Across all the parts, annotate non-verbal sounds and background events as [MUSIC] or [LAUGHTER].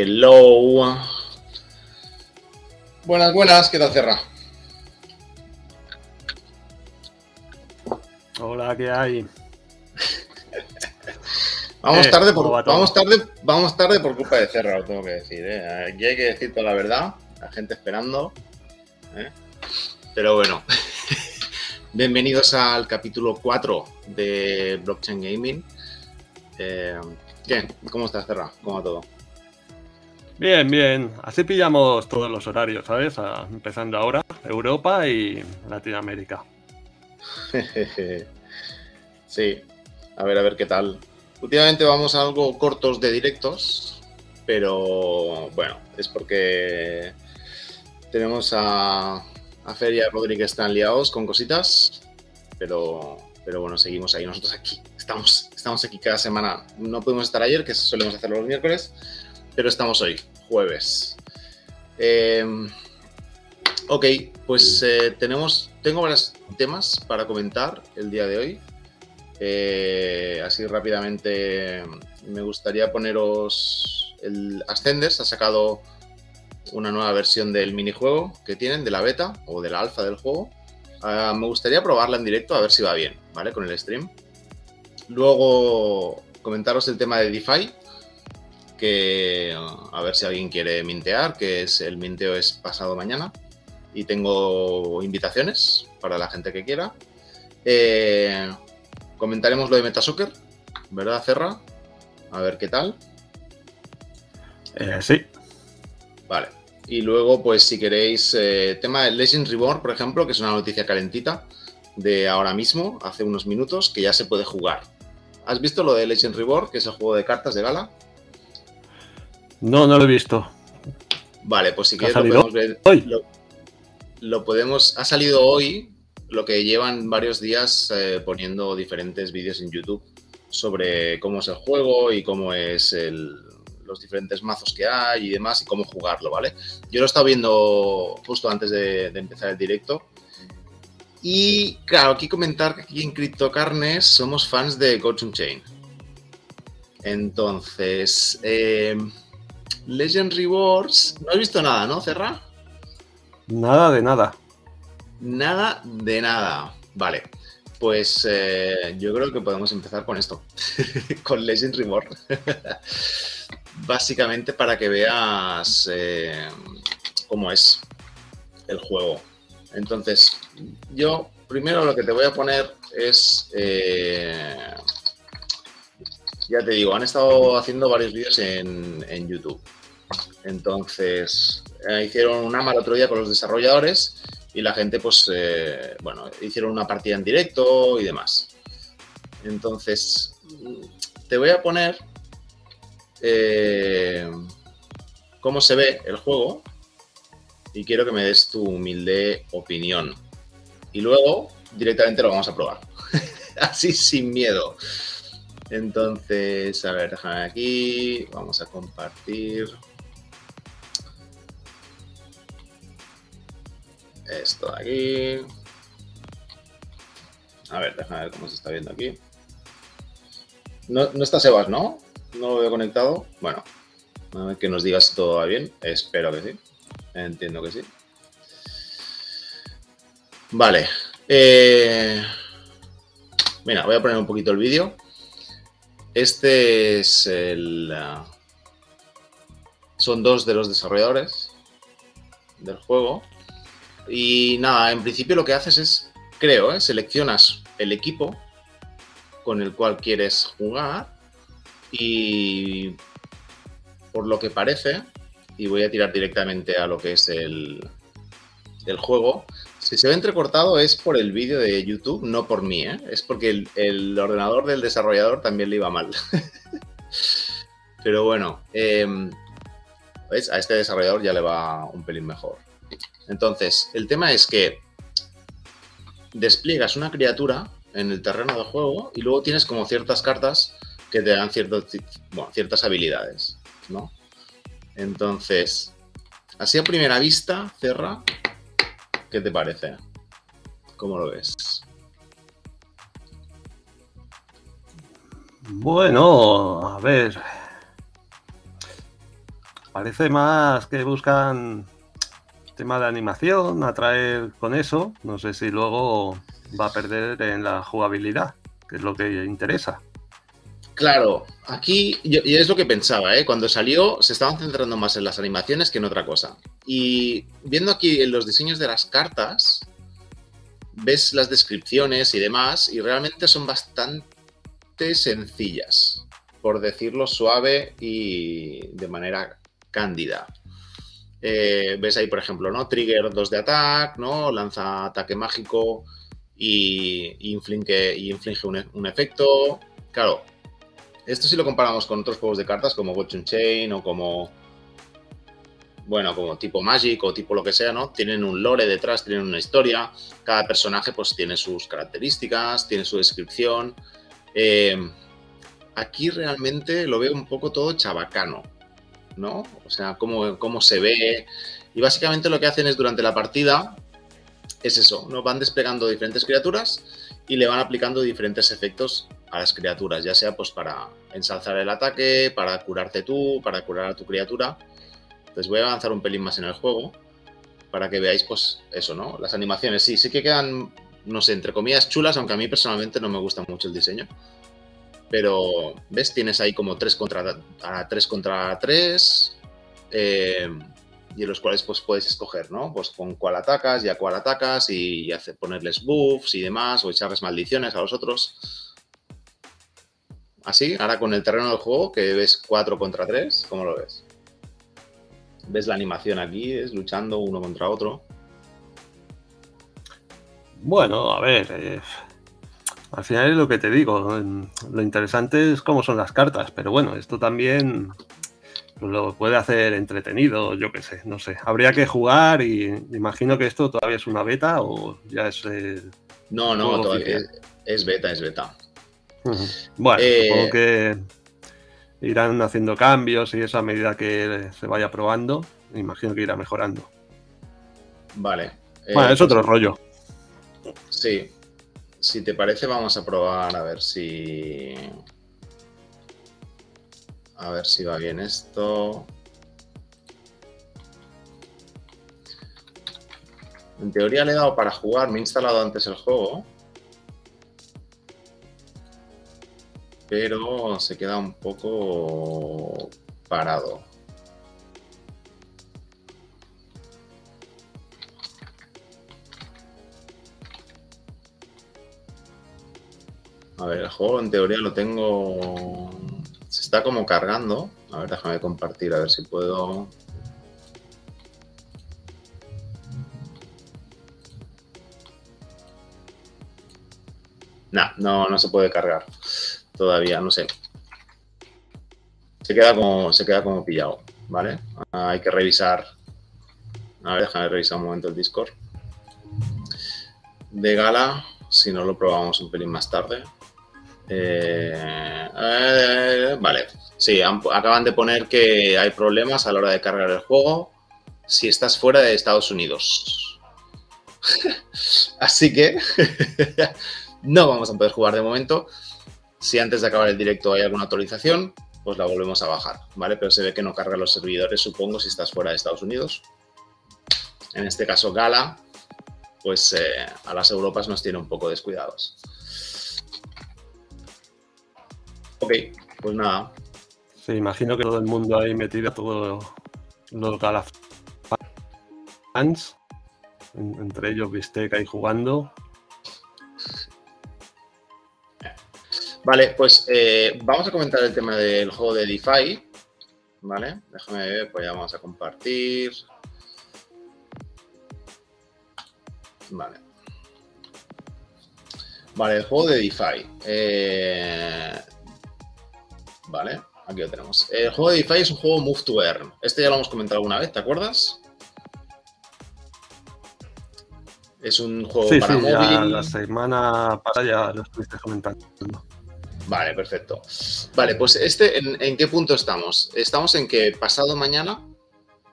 Hello. Buenas, buenas, ¿qué tal, Cerra? Hola, ¿qué hay? [LAUGHS] Vamos, Eh, tarde ¿cómo va por, vamos, tarde, vamos tarde por culpa de Cerra, lo tengo que decir. ¿eh? Aquí hay que decir toda la verdad, la gente esperando. ¿eh? Pero bueno, [LAUGHS] bienvenidos al capítulo 4 de Blockchain Gaming. Eh, ¿Qué? ¿Cómo estás, Cerra? ¿Cómo va todo? Bien, bien. Así pillamos todos los horarios, ¿sabes? Ah, empezando ahora, Europa y Latinoamérica. [LAUGHS] sí, a ver, a ver qué tal. Últimamente vamos algo cortos de directos, pero bueno, es porque tenemos a, a Fer y a Rodri que están liados con cositas, pero, pero bueno, seguimos ahí. Nosotros aquí, estamos, estamos aquí cada semana. No pudimos estar ayer, que solemos hacerlo los miércoles, pero estamos hoy, jueves. Eh, ok, pues eh, tenemos, tengo varios temas para comentar el día de hoy. Eh, así rápidamente me gustaría poneros el Ascenders ha sacado una nueva versión del minijuego que tienen de la beta o de la alfa del juego. Ah, me gustaría probarla en directo a ver si va bien, ¿vale? Con el stream. Luego comentaros el tema de DeFi, que uh, a ver si alguien quiere mintear, que es el minteo es pasado mañana. Y tengo invitaciones para la gente que quiera. Eh, comentaremos lo de Metasoccer, ¿verdad, Cerra? A ver qué tal. Eh, sí. Vale. Y luego, pues si queréis, eh, tema de Legends Reborn, por ejemplo, que es una noticia calentita de ahora mismo, hace unos minutos, que ya se puede jugar. ¿Has visto lo de Legends Reborn, que es el juego de cartas de gala? No, no lo he visto. Vale, pues si ¿Que ha quieres lo podemos ver. hoy? Lo, lo podemos. Ha salido hoy, lo que llevan varios días eh, poniendo diferentes vídeos en YouTube sobre cómo es el juego y cómo es el, los diferentes mazos que hay y demás y cómo jugarlo, ¿vale? Yo lo he estado viendo justo antes de, de empezar el directo. Y claro, aquí comentar que aquí en CryptoCarnes somos fans de Gochun Chain. Entonces, eh, Legend Rewards, no has visto nada, ¿no, Cerra? Nada de nada. Nada de nada. Vale, pues eh, yo creo que podemos empezar con esto, [LAUGHS] con Legend Reborn. [LAUGHS] Básicamente para que veas eh, cómo es el juego. Entonces, yo primero lo que te voy a poner es... eh, ya te digo, han estado haciendo varios vídeos en, YouTube. Entonces, eh, hicieron una el otro día con los desarrolladores y la gente, pues, eh, bueno, hicieron una partida en directo y demás. Entonces, te voy a poner eh, cómo se ve el juego y quiero que me des tu humilde opinión. Y luego, directamente lo vamos a probar. [LAUGHS] Así sin miedo. Entonces, a ver, déjame aquí. Vamos a compartir. Esto de aquí. A ver, déjame ver cómo se está viendo aquí. No, no está Sebas, ¿no? No lo veo conectado. Bueno, a ver que nos digas todo va bien. Espero que sí. Entiendo que sí. Vale. Eh, Mira, voy a poner un poquito el vídeo. Este es el. uh, son dos de los desarrolladores del juego. Y nada, en principio lo que haces es, creo, ¿eh? seleccionas el equipo con el cual quieres jugar y por lo que parece, y voy a tirar directamente a lo que es el, el juego, si se ve entrecortado es por el vídeo de YouTube, no por mí, ¿eh? es porque el, ordenador del desarrollador también le iba mal. [LAUGHS] Pero bueno, eh, ¿ves? a este desarrollador ya le va un pelín mejor. Entonces, el tema es que despliegas una criatura en el terreno de juego y luego tienes como ciertas cartas que te dan ciertas habilidades, ¿no? Entonces, así a primera vista, Cerra, ¿qué te parece? ¿Cómo lo ves? Bueno, a ver. parece más que buscan tema de animación, atraer con eso. No sé si luego va a perder en la jugabilidad, que es lo que interesa. Claro, aquí y es lo que pensaba, ¿eh? cuando salió se estaban centrando más en las animaciones que en otra cosa. Y viendo aquí en los diseños de las cartas, ves las descripciones y demás, y realmente son bastante sencillas, por decirlo suave y de manera cándida. Eh, ves ahí, por ejemplo, ¿no? Trigger 2 de ataque, ¿no? Lanza ataque mágico y, inflige, y inflige un efecto. Claro, esto si lo comparamos con otros juegos de cartas como Watch Chain o como. Bueno, como tipo Magic o tipo lo que sea, ¿no? Tienen un lore detrás, tienen una historia. Cada personaje, pues, tiene sus características, tiene su descripción. Eh, aquí realmente lo veo un poco todo chabacano, ¿no? O sea, cómo, cómo se ve. Y básicamente lo que hacen es durante la partida, es eso, ¿no? Van desplegando diferentes criaturas y le van aplicando diferentes efectos a las criaturas, ya sea pues para ensalzar el ataque, para curarte tú, para curar a tu criatura. Entonces voy a avanzar un pelín más en el juego para que veáis pues eso, ¿no? Las animaciones sí, sí que quedan, no sé, entre comillas chulas, aunque a mí personalmente no me gusta mucho el diseño. Pero, ¿ves? Tienes ahí como 3 contra 3 contra 3. Eh, y en los cuales pues puedes escoger, ¿no? Pues con cuál atacas y a cuál atacas y, hacer, ponerles buffs y demás o echarles maldiciones a los otros. Así, ahora con el terreno del juego, que ves 4 contra 3, ¿cómo lo ves? ¿Ves la animación aquí? Es luchando uno contra otro. Bueno, a ver, eh, al final es lo que te digo. Lo interesante es cómo son las cartas, pero bueno, esto también lo puede hacer entretenido, yo qué sé, no sé. Habría que jugar y imagino que esto todavía es una beta o ya es. Eh, no, no, todavía es beta, es beta. Bueno, supongo eh, que irán haciendo cambios y eso a medida que se vaya probando. Me imagino que irá mejorando. Vale. bueno, es otro rollo. Sí. Si te parece, vamos a probar a ver si. A ver si va bien esto. En teoría le he dado para jugar, me he instalado antes el juego. Pero se queda un poco parado. A ver, el juego en teoría lo tengo... Se está como cargando. A ver, déjame compartir, a ver si puedo... no, no se puede cargar todavía, no sé. Se queda como, se queda como pillado, ¿vale? Ah, hay que revisar. A ver, déjame revisar un momento el Discord. De gala, si no lo probamos un pelín más tarde. Eh, eh, vale, sí, acaban de poner que hay problemas a la hora de cargar el juego si estás fuera de Estados Unidos. [LAUGHS] Así que [LAUGHS] no vamos a poder jugar de momento. Si antes de acabar el directo hay alguna actualización, pues la volvemos a bajar, ¿vale? Pero se ve que no carga los servidores, supongo, si estás fuera de Estados Unidos. En este caso, Gala, pues eh, a las Europas nos tiene un poco descuidados. Ok, pues nada. Sí, imagino que todo el mundo ahí metido, todos los Gala fans, entre ellos Bistec ahí jugando, Vale, pues eh, vamos a comentar el tema del juego de DeFi. Vale, déjame ver, pues ya vamos a compartir. Vale. Vale, el juego de DeFi. Eh, vale, aquí lo tenemos. El juego de DeFi es un juego Move to Earn. Este ya lo hemos comentado alguna vez, ¿te acuerdas? Es un juego para móvil. la semana pasada ya lo estuviste comentando. Vale, perfecto. Vale, pues este, ¿en, qué punto estamos? Estamos en que pasado mañana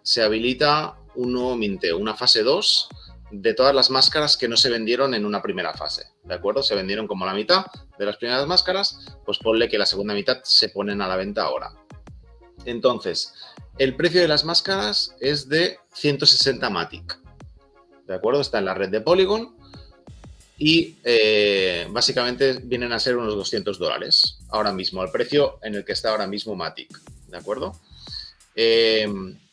se habilita un nuevo una fase 2 de todas las máscaras que no se vendieron en una primera fase. ¿De acuerdo? Se vendieron como la mitad de las primeras máscaras, pues ponle que la segunda mitad se ponen a la venta ahora. Entonces, el precio de las máscaras es de 160 Matic. ¿De acuerdo? Está en la red de Polygon y eh, básicamente vienen a ser unos 200 dólares ahora mismo, al precio en el que está ahora mismo Matic. ¿De acuerdo? Eh,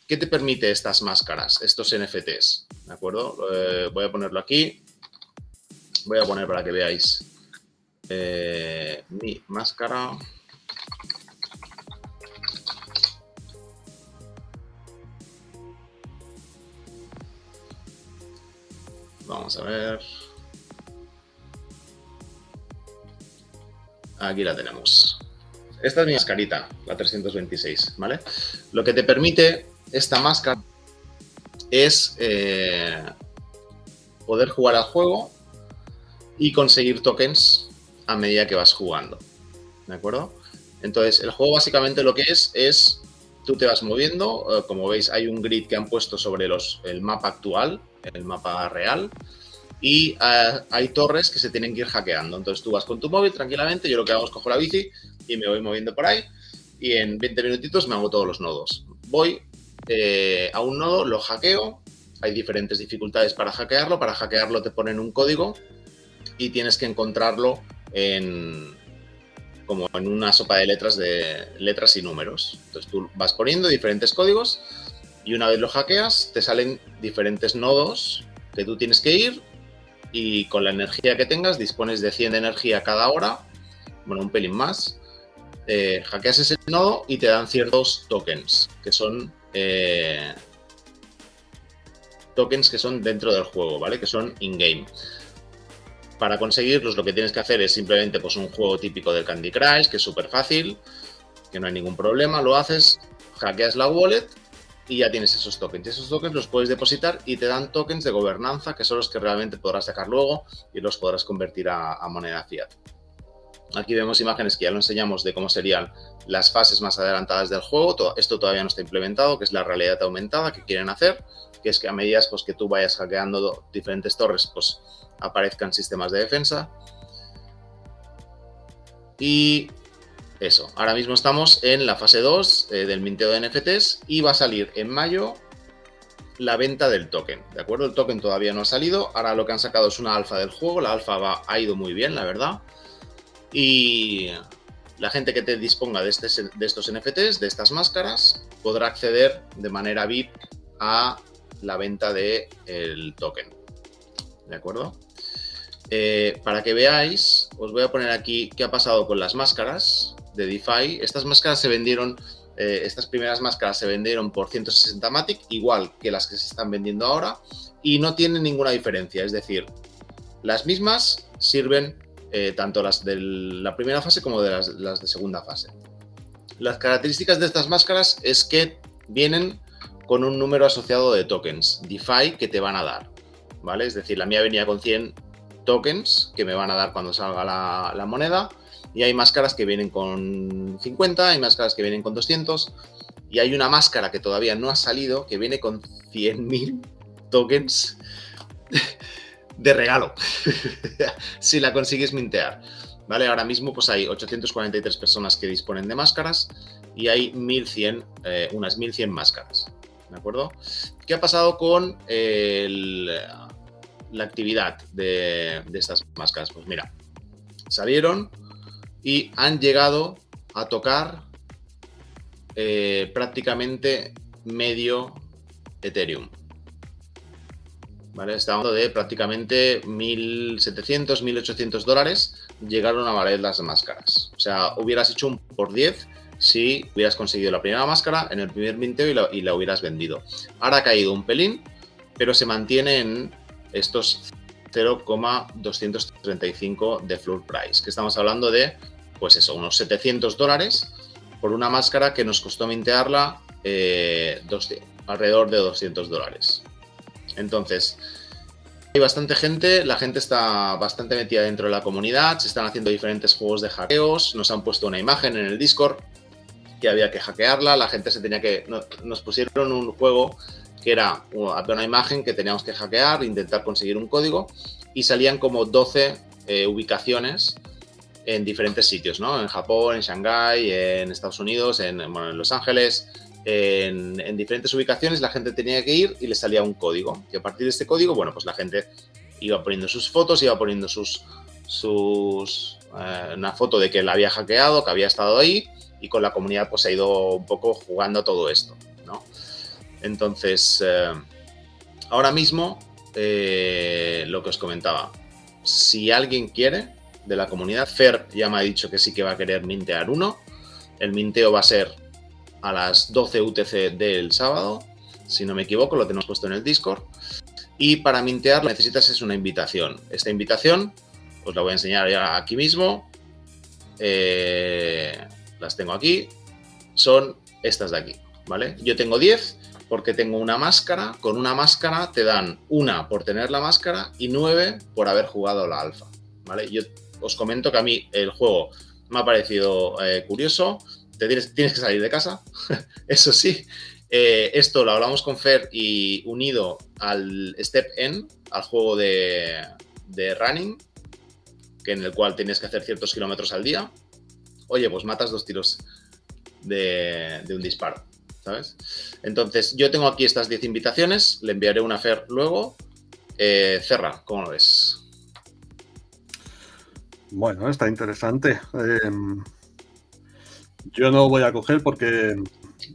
¿Qué te permite estas máscaras, estos NFTs? ¿De acuerdo? Eh, voy a ponerlo aquí. Voy a poner para que veáis mi máscara. Vamos a ver. Aquí la tenemos. Esta es mi mascarita, la 326, ¿vale? Lo que te permite esta máscara es eh, poder jugar al juego y conseguir tokens a medida que vas jugando, ¿de acuerdo? Entonces, el juego básicamente lo que es es, tú te vas moviendo, eh, como veis hay un grid que han puesto sobre los, el mapa actual, el mapa real, y eh, hay torres que se tienen que ir hackeando. Entonces tú vas con tu móvil tranquilamente, yo lo que hago es cojo la bici y me voy moviendo por ahí y en 20 minutitos me hago todos los nodos. Voy eh, a un nodo, lo hackeo, hay diferentes dificultades para hackearlo, para hackearlo te ponen un código y tienes que encontrarlo en como en una sopa de letras de letras y números. Entonces tú vas poniendo diferentes códigos y una vez lo hackeas te salen diferentes nodos que tú tienes que ir y con la energía que tengas dispones de 100 de energía cada hora, bueno, un pelín más, eh, hackeas ese nodo y te dan ciertos tokens, que son eh, tokens que son dentro del juego, ¿vale? Que son in-game. Para conseguirlos lo que tienes que hacer es simplemente pues, un juego típico del Candy Crush, que es súper fácil, que no hay ningún problema, lo haces, hackeas la wallet y ya tienes esos tokens. Y esos tokens los puedes depositar y te dan tokens de gobernanza, que son los que realmente podrás sacar luego y los podrás convertir a, moneda fiat. Aquí vemos imágenes que ya lo enseñamos de cómo serían las fases más adelantadas del juego. esto todavía no está implementado, que es la realidad aumentada que quieren hacer, que es que a medida pues, que tú vayas hackeando diferentes torres, pues aparezcan sistemas de defensa. Y eso, ahora mismo estamos en la fase 2 eh, del minteo de NFTs y va a salir en mayo la venta del token, ¿de acuerdo? El token todavía no ha salido, ahora lo que han sacado es una alfa del juego, la alfa ha ido muy bien, la verdad, y la gente que te disponga de, este, de estos NFTs, de estas máscaras, podrá acceder de manera VIP a la venta del el token, ¿de acuerdo? Eh, para que veáis, os voy a poner aquí qué ha pasado con las máscaras de DeFi. Estas máscaras se vendieron, eh, estas primeras máscaras se vendieron por 160 Matic, igual que las que se están vendiendo ahora, y no tienen ninguna diferencia. Es decir, las mismas sirven eh, tanto las de la primera fase como de las, de segunda fase. Las características de estas máscaras es que vienen con un número asociado de tokens DeFi que te van a dar. ¿Vale? Es decir, la mía venía con 100 tokens que me van a dar cuando salga la moneda y hay máscaras que vienen con 50, hay máscaras que vienen con 200 y hay una máscara que todavía no ha salido que viene con 100.000 tokens de regalo [LAUGHS] si la consigues mintear. ¿Vale? Ahora mismo pues hay 843 personas que disponen de máscaras y hay 1100, eh, unas 1100 máscaras. ¿De acuerdo? ¿Qué ha pasado con la actividad de, de estas máscaras? Pues mira, salieron y han llegado a tocar eh, prácticamente medio Ethereum. ¿Vale? Estamos hablando de prácticamente 1.700, 1.800 dólares llegaron a valer las máscaras. O sea, hubieras hecho un por 10 si hubieras conseguido la primera máscara en el primer minteo y la, y la hubieras vendido. Ahora ha caído un pelín, pero se mantiene en estos 0,235 de floor price, que estamos hablando de pues eso, unos 700 dólares por una máscara que nos costó mintearla eh, alrededor de 200 dólares. Entonces, hay bastante gente, la gente está bastante metida dentro de la comunidad, se están haciendo diferentes juegos de hackeos, nos han puesto una imagen en el Discord que había que hackearla, la gente se tenía que... Nos pusieron un juego que era una imagen que teníamos que hackear, intentar conseguir un código y salían como 12 eh, ubicaciones en diferentes sitios, ¿no? En Japón, en Shanghái, en Estados Unidos, en, Los Ángeles, en, diferentes ubicaciones la gente tenía que ir y le salía un código. Y a partir de este código, bueno, pues la gente iba poniendo sus fotos, iba poniendo sus, sus eh, una foto de que la había hackeado, que había estado ahí, y con la comunidad pues ha ido un poco jugando todo esto, ¿no? Entonces, eh, ahora mismo, eh, lo que os comentaba, si alguien quiere de la comunidad, Fer ya me ha dicho que sí que va a querer mintear uno, el minteo va a ser a las 12 UTC del sábado, si no me equivoco, lo tenemos puesto en el Discord. Y para mintear necesitas es una invitación. Esta invitación os la voy a enseñar ya aquí mismo. Eh, las tengo aquí. Son estas de aquí, ¿vale? Yo tengo 10 porque tengo una máscara. Con una máscara te dan una por tener la máscara y 9 por haber jugado la alfa, ¿vale? Yo os comento que a mí el juego me ha parecido eh, curioso tienes, que salir de casa, [LAUGHS] eso sí. Eh, esto lo hablamos con Fer y unido al Step N, al juego de, running, que en el cual tienes que hacer ciertos kilómetros al día. Oye, pues matas dos tiros de, un disparo, ¿sabes? Entonces, yo tengo aquí estas 10 invitaciones, le enviaré una Fer luego. Eh, Cerra, ¿cómo lo ves? Bueno, está interesante. Em, yo no voy a coger porque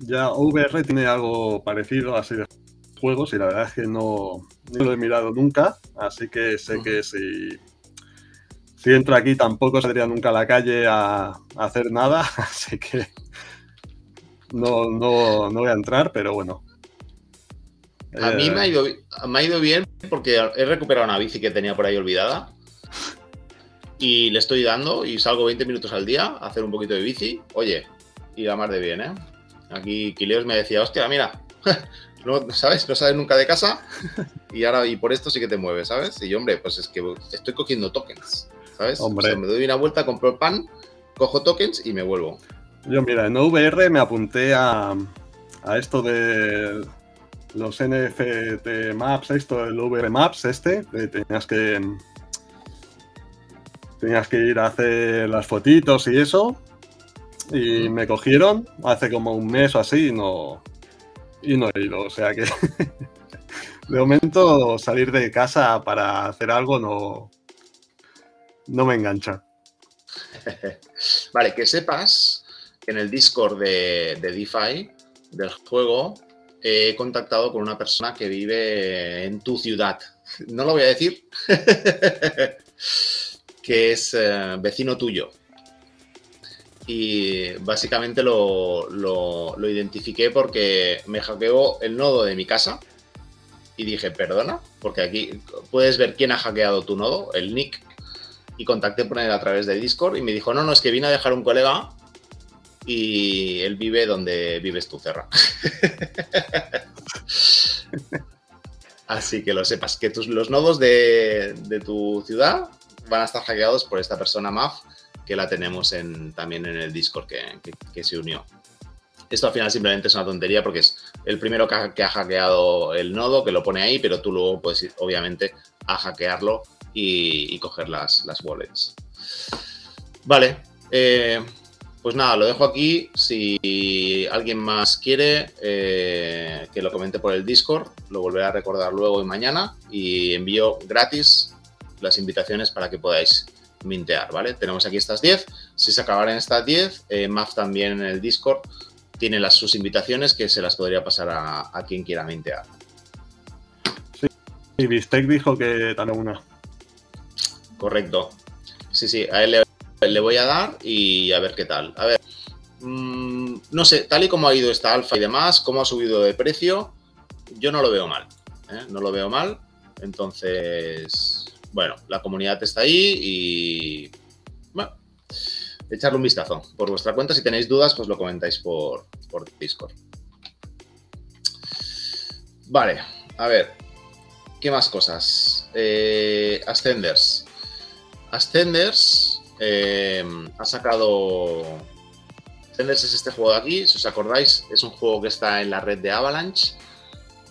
ya VR tiene algo parecido así de juegos y la verdad es que no, lo he mirado nunca, así que sé que si, si entro aquí tampoco saldría nunca a la calle a, hacer nada, [LAUGHS] así que no, no, no voy a entrar, pero bueno. A mí me ha, eh, ido, me ha ido bien porque he recuperado una bici que tenía por ahí olvidada y le estoy dando y salgo 20 minutos al día a hacer un poquito de bici. Oye, y la más de bien, ¿eh? Aquí Quileos me decía, hostia, mira, [LAUGHS] no, ¿sabes? No sales nunca de casa y ahora y por esto sí que te mueves, ¿sabes? Y yo, hombre, pues es que estoy cogiendo tokens, ¿sabes? Hombre. me doy una vuelta, compro el pan, cojo tokens y me vuelvo. Yo, mira, en VR me apunté a, a esto de los NFT Maps, esto, el VR Maps, este, que tenías que tenías que ir a hacer las fotitos y eso. Y me cogieron hace como un mes o así y no, y no he ido. O sea que [LAUGHS] de momento salir de casa para hacer algo no, no me engancha. [LAUGHS] vale, que sepas que en el Discord de, de DeFi del juego he contactado con una persona que vive en tu ciudad. No lo voy a decir. [LAUGHS] que es eh, vecino tuyo. Y básicamente lo, lo, identifiqué porque me hackeó el nodo de mi casa. Y dije, perdona, porque aquí puedes ver quién ha hackeado tu nodo, el nick. Y contacté con él a través de Discord y me dijo, no, no, es que vine a dejar un colega y él vive donde vives tú, Cerra. [LAUGHS] Así que lo sepas, que tus, los nodos de, de tu ciudad van a estar hackeados por esta persona MAF que la tenemos en, también en el Discord que, se unió. Esto al final simplemente es una tontería porque es el primero que ha, hackeado el nodo, que lo pone ahí, pero tú luego puedes ir, obviamente, a hackearlo y, coger las, las wallets. Vale, eh, pues nada, lo dejo aquí. Si alguien más quiere eh, que lo comente por el Discord, lo volveré a recordar luego y mañana y envío gratis las invitaciones para que podáis mintear, ¿vale? Tenemos aquí estas 10. Si se acabaran estas 10, eh, MAF también en el Discord tiene las, sus invitaciones que se las podría pasar a, quien quiera mintear. Sí, y Bistec dijo que también una. Correcto. Sí, sí, a él le, voy a dar y a ver qué tal. A ver, mm, no sé, tal y como ha ido esta alfa y demás, cómo ha subido de precio, yo no lo veo mal. ¿eh? No lo veo mal. Entonces, bueno, la comunidad está ahí y bueno, echarle un vistazo por vuestra cuenta. Si tenéis dudas, pues lo comentáis por, Discord. Vale, a ver, ¿qué más cosas? Eh, Ascenders. Ascenders eh, ha sacado... Ascenders es este juego de aquí, si os acordáis, es un juego que está en la red de Avalanche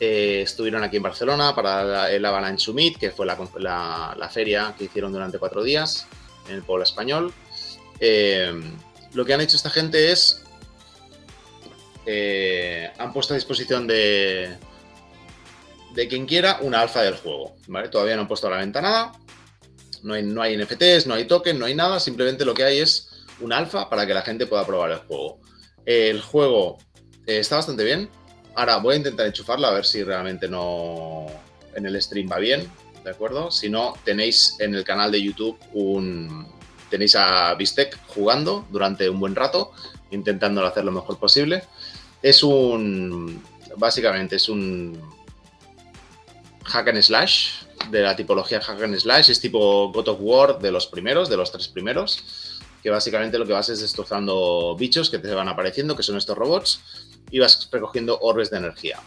eh, estuvieron aquí en Barcelona para el Avalanche Summit, que fue la, feria que hicieron durante cuatro días en el pueblo español. Eh, lo que han hecho esta gente es eh, han puesto a disposición de, de quien quiera una alfa del juego. Todavía no han puesto a la venta nada. No hay, no hay NFTs, no hay token, no hay nada. Simplemente lo que hay es una alfa para que la gente pueda probar el juego. El juego eh, está bastante bien. Ahora voy a intentar enchufarlo a ver si realmente no en el stream va bien, ¿de acuerdo? Si no, tenéis en el canal de YouTube un tenéis a Bistec jugando durante un buen rato, intentando hacer lo mejor posible. Es un básicamente es un hack and slash de la tipología hack and slash, es tipo God of War de los primeros, de los tres primeros, que básicamente lo que vas es destrozando bichos que te van apareciendo, que son estos robots, y vas recogiendo orbes de energía.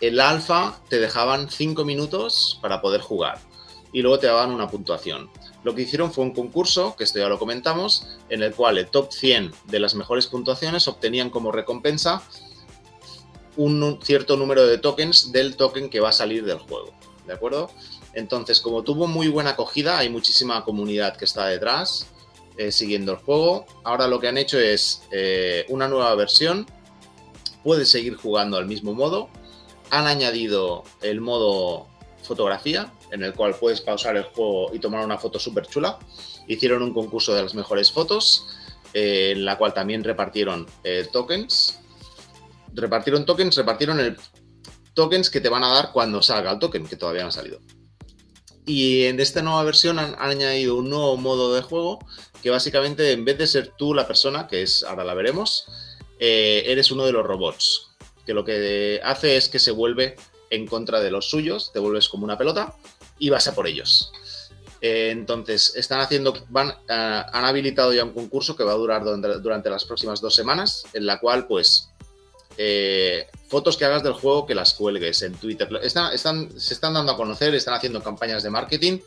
El alfa te dejaban 5 minutos para poder jugar y luego te daban una puntuación. Lo que hicieron fue un concurso, que esto ya lo comentamos, en el cual el top 100 de las mejores puntuaciones obtenían como recompensa un cierto número de tokens del token que va a salir del juego. ¿De acuerdo? Entonces, como tuvo muy buena acogida, hay muchísima comunidad que está detrás eh, siguiendo el juego. Ahora lo que han hecho es eh, una nueva versión. Puedes seguir jugando al mismo modo. Han añadido el modo fotografía, en el cual puedes pausar el juego y tomar una foto súper chula. Hicieron un concurso de las mejores fotos, eh, en la cual también repartieron tokens repartieron tokens, repartieron el tokens que te van a dar cuando salga el token, que todavía no ha salido. Y en esta nueva versión han, añadido un nuevo modo de juego que básicamente en vez de ser tú la persona, que es, ahora la veremos, eh, eres uno de los robots, que lo que hace es que se vuelve en contra de los suyos, te vuelves como una pelota y vas a por ellos. Eh, entonces, están haciendo, van, eh, han habilitado ya un concurso que va a durar durante, las próximas dos semanas, en la cual, pues, eh, fotos que hagas del juego que las cuelgues en Twitter. Están, se están dando a conocer, están haciendo campañas de marketing,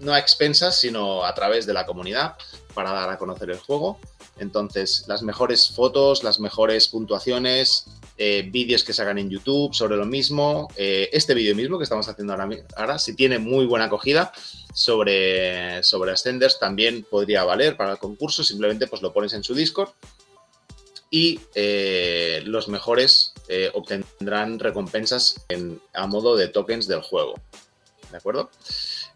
no a expensas, sino a través de la comunidad para dar a conocer el juego. Entonces, las mejores fotos, las mejores puntuaciones, eh, vídeos que se hagan en YouTube sobre lo mismo. este vídeo mismo que estamos haciendo ahora, si tiene muy buena acogida sobre, sobre Ascenders, también podría valer para el concurso. Simplemente pues lo pones en su Discord y eh, los mejores eh, obtendrán recompensas a modo de tokens del juego. ¿De acuerdo?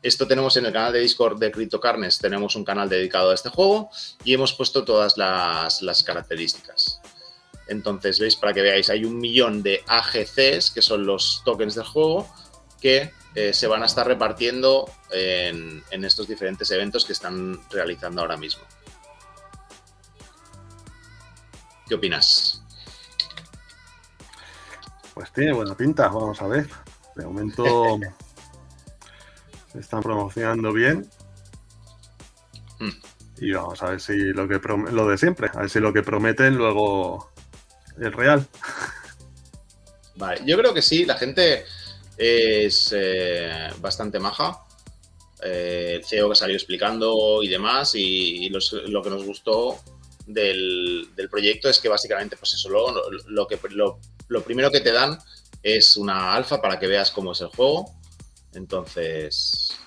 Esto tenemos en el canal de Discord de CryptoCarnes, tenemos un canal dedicado a este juego y hemos puesto todas las, características. Entonces, veis, para que veáis, hay un millón de AGCs, que son los tokens del juego, que eh, se van a estar repartiendo en estos diferentes eventos que están realizando ahora mismo. ¿Qué opinas? Pues tiene buena pinta, vamos a ver. De momento [LAUGHS] se están promocionando bien. Hmm. Y vamos a ver si lo que lo de siempre, a ver si lo que prometen luego es real. Vale, yo creo que sí, la gente es eh, bastante maja. Eh, el CEO que salió explicando y demás, y, lo que nos gustó del, proyecto es que básicamente, pues eso, lo, lo que, lo, primero que te dan es una alfa para que veas cómo es el juego. Entonces,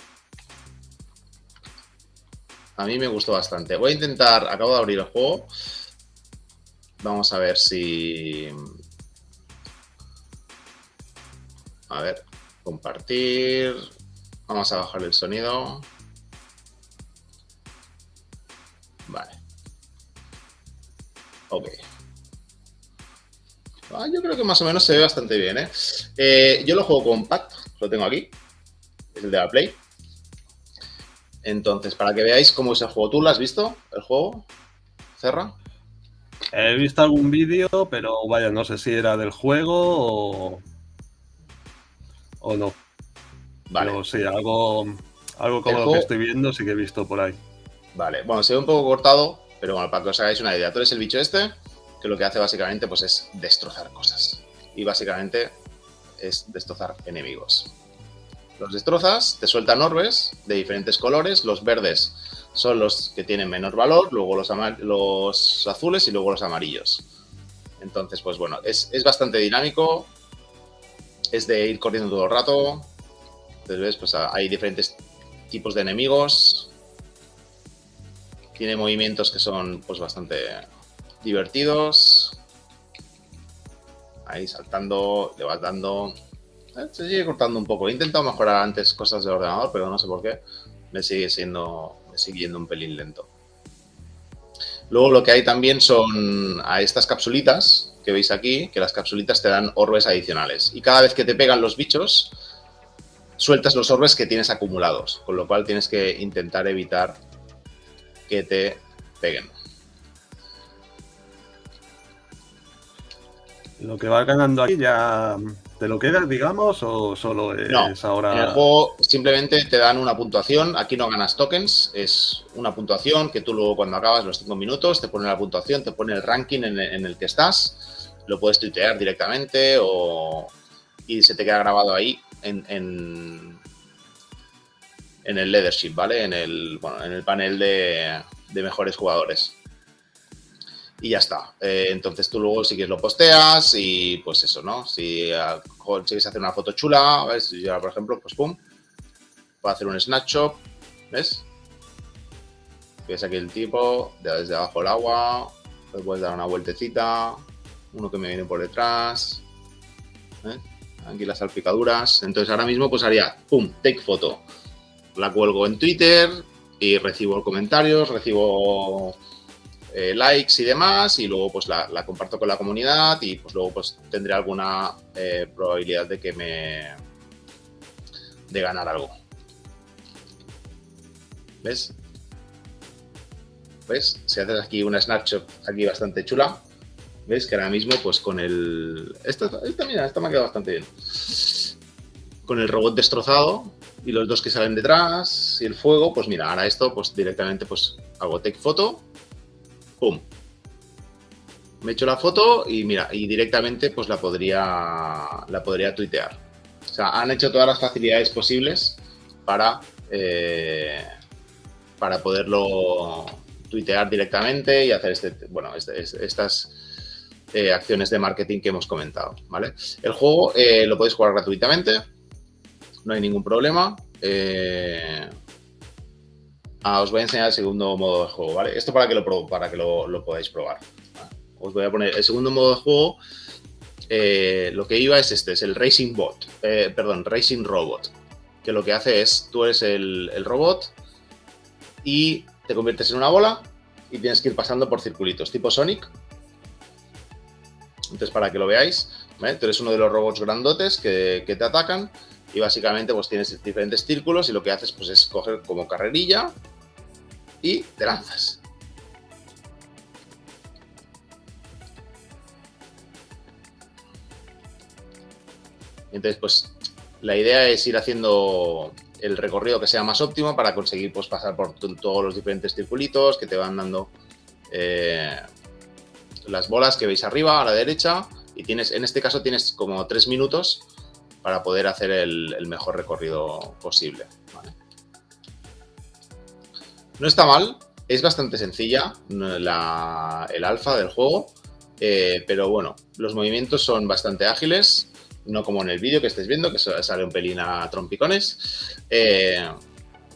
a mí me gustó bastante. Voy a intentar, acabo de abrir el juego. Vamos a ver si... A ver, compartir. Vamos a bajar el sonido. Vale. Ok. Ah, yo creo que más o menos se ve bastante bien, ¿eh? ¿eh? yo lo juego compact, lo tengo aquí. Es el de la Play. Entonces, para que veáis cómo es el juego. ¿Tú lo has visto, el juego? Cerra. He visto algún vídeo, pero vaya, no sé si era del juego o, o no. Vale. Pero sí, algo, algo como lo que estoy viendo sí que he visto por ahí. Vale, bueno, se ve un poco cortado, pero bueno, para que os hagáis una idea, tú eres el bicho este, que lo que hace básicamente pues, es destrozar cosas. Y básicamente es destrozar enemigos. Los destrozas, te sueltan orbes de diferentes colores. Los verdes son los que tienen menor valor, luego los, azules y luego los amarillos. Entonces, pues bueno, es, es, bastante dinámico. Es de ir corriendo todo el rato. Entonces, ves, pues hay diferentes tipos de enemigos tiene movimientos que son pues bastante divertidos. Ahí saltando, le vas dando. Eh, se sigue cortando un poco. He intentado mejorar antes cosas de ordenador, pero no sé por qué. Me sigue siendo. Me sigue yendo un pelín lento. Luego lo que hay también son a estas capsulitas que veis aquí, que las capsulitas te dan orbes adicionales. Y cada vez que te pegan los bichos, sueltas los orbes que tienes acumulados, con lo cual tienes que intentar evitar que te peguen. Lo que vas ganando aquí ya te lo quedas, digamos, o solo es ahora. En el juego simplemente te dan una puntuación. Aquí no ganas tokens, es una puntuación que tú luego cuando acabas los 5 minutos te pone la puntuación, te pone el ranking en, el que estás. Lo puedes tuitear directamente o, y se te queda grabado ahí en, en, el leadership, ¿vale? En el, bueno, en el panel de, de mejores jugadores y ya está. Eh, entonces tú luego si quieres lo posteas y pues eso, ¿no? Si consigues hacer una foto chula, ¿ves? Yo por ejemplo, pues pum, puedo hacer un snapshot, ¿ves? Ves aquí el tipo, desde abajo el agua, le puedes dar una vueltecita, uno que me viene por detrás, ¿eh? aquí las salpicaduras. Entonces ahora mismo pues haría, pum, take foto. La cuelgo en Twitter y recibo comentarios, recibo eh, likes y demás, y luego pues la, comparto con la comunidad y pues luego pues tendré alguna eh, probabilidad de que me... de ganar algo. ¿Ves? ¿Ves? Si haces aquí una snapshot aquí bastante chula, ¿ves? Que ahora mismo pues con el... Esta, esta me ha quedado bastante bien. Con el robot destrozado, y los dos que salen detrás y el fuego, pues mira, ahora esto pues directamente pues hago take foto ¡pum! Me echo la foto y mira, y directamente pues la podría, la podría tuitear. O sea, han hecho todas las facilidades posibles para, eh, para poderlo tuitear directamente y hacer este, bueno, este, estas eh, acciones de marketing que hemos comentado, ¿vale? El juego eh, lo podéis jugar gratuitamente, no hay ningún problema. Ah, os voy a enseñar el segundo modo de juego, ¿vale? Esto para que lo, para que lo, podáis probar. Os voy a poner el segundo modo de juego. Eh, lo que iba es este, es el Racing Bot, eh, perdón, Racing Robot, que lo que hace es, tú eres el, robot y te conviertes en una bola y tienes que ir pasando por circulitos, tipo Sonic. Entonces, para que lo veáis, tú eres uno de los robots grandotes que, que, te atacan y básicamente pues tienes diferentes círculos y lo que haces pues es coger como carrerilla y te lanzas. Entonces, pues la idea es ir haciendo el recorrido que sea más óptimo para conseguir pues, pasar por todos los diferentes circulitos que te van dando eh, las bolas que veis arriba a la derecha y tienes, en este caso tienes como tres minutos para poder hacer el, mejor recorrido posible. No está mal, es bastante sencilla el alfa del juego, eh, pero bueno, los movimientos son bastante ágiles, no como en el vídeo que estáis viendo, que sale un pelín a trompicones, eh,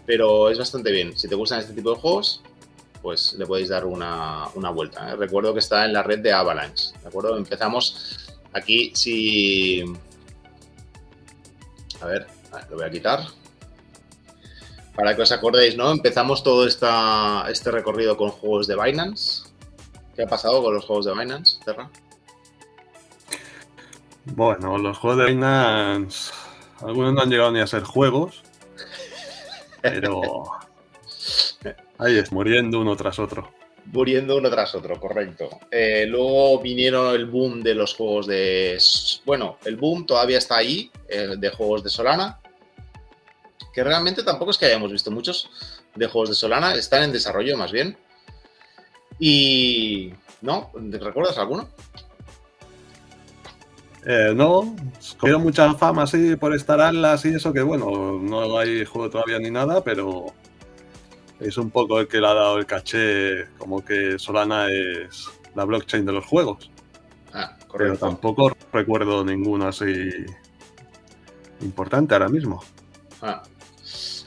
pero es bastante bien. Si te gustan este tipo de juegos, pues le podéis dar una, vuelta. ¿eh? Recuerdo que está en la red de Avalanche, ¿de acuerdo? Empezamos aquí, si... A ver, lo voy a quitar para que os acordéis, ¿no? Empezamos todo esta, este recorrido con juegos de Binance. ¿Qué ha pasado con los juegos de Binance, Terra? Bueno, los juegos de Binance, algunos no han llegado ni a ser juegos, pero [LAUGHS] ahí es, muriendo uno tras otro. Muriendo uno tras otro, correcto. Eh, luego vinieron el boom de los juegos de... Bueno, el boom todavía está ahí, eh, de juegos de Solana, que realmente tampoco es que hayamos visto muchos de juegos de Solana, están en desarrollo más bien. Y... ¿No? ¿Recuerdas alguno? Eh, no, cogieron mucha fama así por estar alas y eso, que bueno, no hay juego todavía ni nada, pero es un poco el que le ha dado el caché, como que Solana es la blockchain de los juegos. Ah, correcto. Pero tampoco recuerdo ninguno así importante ahora mismo. Ah,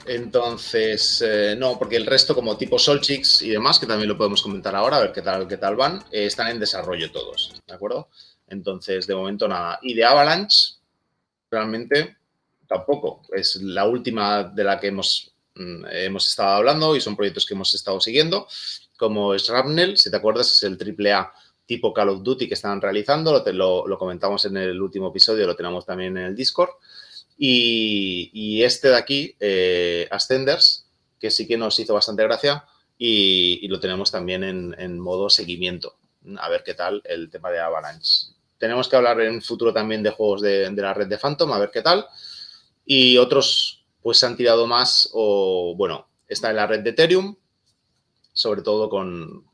Entonces, eh, no, porque el resto, como tipo Solchix y demás, que también lo podemos comentar ahora, a ver qué tal, qué tal van, eh, están en desarrollo todos, ¿de acuerdo? Entonces, de momento nada. Y de Avalanche, realmente tampoco. Es la última de la que hemos, mm, hemos estado hablando y son proyectos que hemos estado siguiendo, como Shrapnel, si te acuerdas, es el AAA tipo Call of Duty que están realizando, lo, lo, comentamos en el último episodio, lo tenemos también en el Discord. Y, este de aquí, eh, Ascenders, que sí que nos hizo bastante gracia y, lo tenemos también en, modo seguimiento. A ver qué tal el tema de Avalanche. Tenemos que hablar en futuro también de juegos de, la red de Phantom, a ver qué tal. Y otros, pues se han tirado más, o bueno, está en la red de Ethereum, sobre todo con,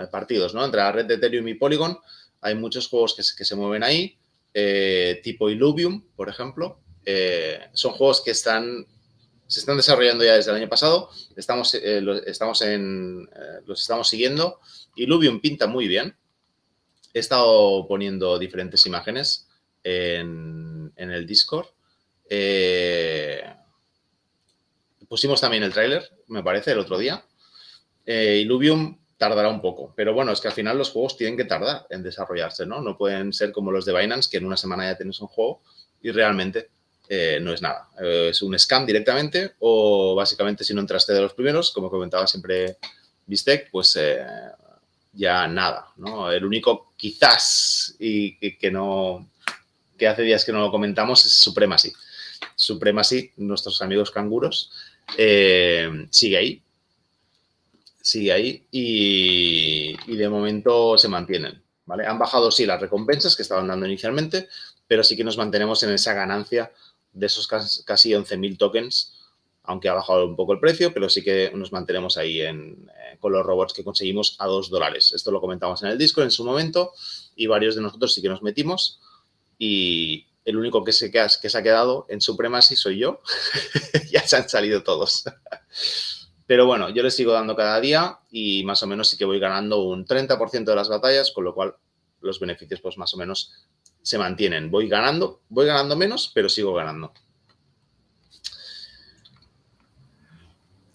eh, partidos, ¿no? Entre la red de Ethereum y Polygon hay muchos juegos que se, mueven ahí, eh, tipo Illuvium, por ejemplo, eh, son juegos que están, se están desarrollando ya desde el año pasado. Estamos, eh, los, estamos en, eh, los estamos siguiendo. Y Lubium pinta muy bien. He estado poniendo diferentes imágenes en, el Discord. pusimos también el tráiler, me parece, el otro día. y Lubium tardará un poco. Pero bueno, es que al final los juegos tienen que tardar en desarrollarse, ¿no? No pueden ser como los de Binance, que en una semana ya tienes un juego y realmente eh, no es nada. Eh, es un scam directamente o básicamente si no entraste de los primeros, como comentaba siempre Bistec, pues eh, ya nada. ¿no? El único quizás y, que no que hace días que no lo comentamos es Supremacy. Supremacy, nuestros amigos canguros, sigue ahí. Sigue ahí y, y de momento se mantienen. ¿vale? Han bajado sí las recompensas que estaban dando inicialmente, pero sí que nos mantenemos en esa ganancia de esos casi 11.000 tokens, aunque ha bajado un poco el precio, pero sí que nos mantenemos ahí en, eh, con los robots que conseguimos a 2 dólares. Esto lo comentamos en el Discord en su momento y varios de nosotros sí que nos metimos y el único que se, que se ha quedado en Supremacy soy yo. [LAUGHS] ya se han salido todos. Pero bueno, yo les sigo dando cada día y más o menos sí que voy ganando un 30% de las batallas, con lo cual los beneficios pues más o menos se mantienen. Voy ganando, voy ganando menos, pero sigo ganando.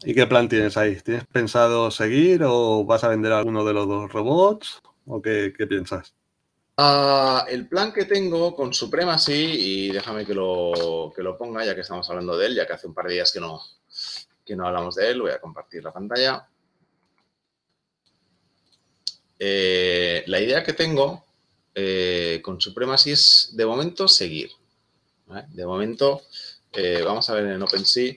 ¿Y qué plan tienes ahí? ¿Tienes pensado seguir o vas a vender alguno de los dos robots? ¿O qué, piensas? Ah, el plan que tengo con Supremacy, y déjame que lo, que lo ponga ya que estamos hablando de él, ya que hace un par de días que no, que no hablamos de él, voy a compartir la pantalla. Eh, la idea que tengo eh, con Supremacy es de momento seguir. De momento, eh, vamos a ver en OpenSea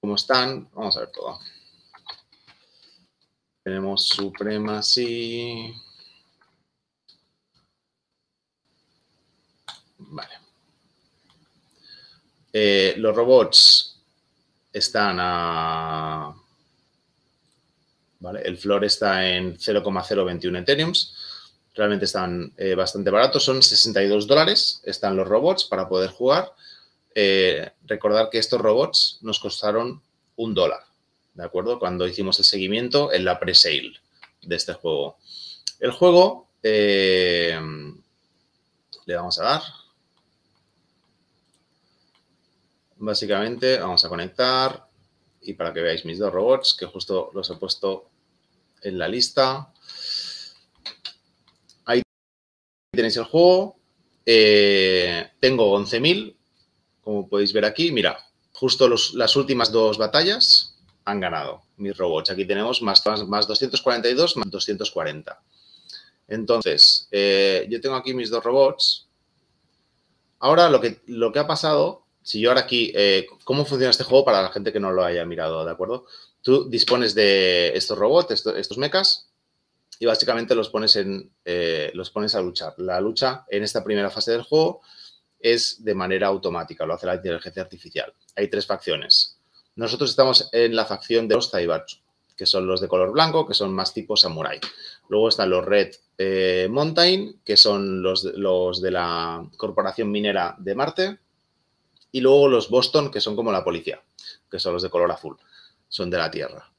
cómo están. Vamos a ver todo. Tenemos Supremacy. Vale. Eh, los robots están a... ¿Vale? El floor está en 0,021 Ethereums realmente están eh, bastante baratos, son 62 dólares, están los robots para poder jugar. Eh, recordar que estos robots nos costaron un dólar, ¿de acuerdo? Cuando hicimos el seguimiento en la pre-sale de este juego. El juego eh, le vamos a dar. Básicamente vamos a conectar y para que veáis mis dos robots, que justo los he puesto en la lista tenéis el juego. Eh, tengo 11.000, como podéis ver aquí. Mira, justo las últimas dos batallas han ganado mis robots. Aquí tenemos más, más 242, más 240. Entonces, eh, yo tengo aquí mis dos robots. Ahora lo que, lo que ha pasado, si yo ahora aquí, eh, ¿cómo funciona este juego para la gente que no lo haya mirado, ¿de acuerdo? Tú dispones de estos robots, estos, estos mechas, y básicamente los pones, en, eh, los pones a luchar. La lucha en esta primera fase del juego es de manera automática, lo hace la inteligencia artificial. Hay tres facciones. Nosotros estamos en la facción de los Taibatsu, que son los de color blanco, que son más tipo samurai. Luego están los Red eh, Mountain, que son los, los de la Corporación Minera de Marte. Y luego los Boston, que son como la policía, que son los de color azul, son de la Tierra.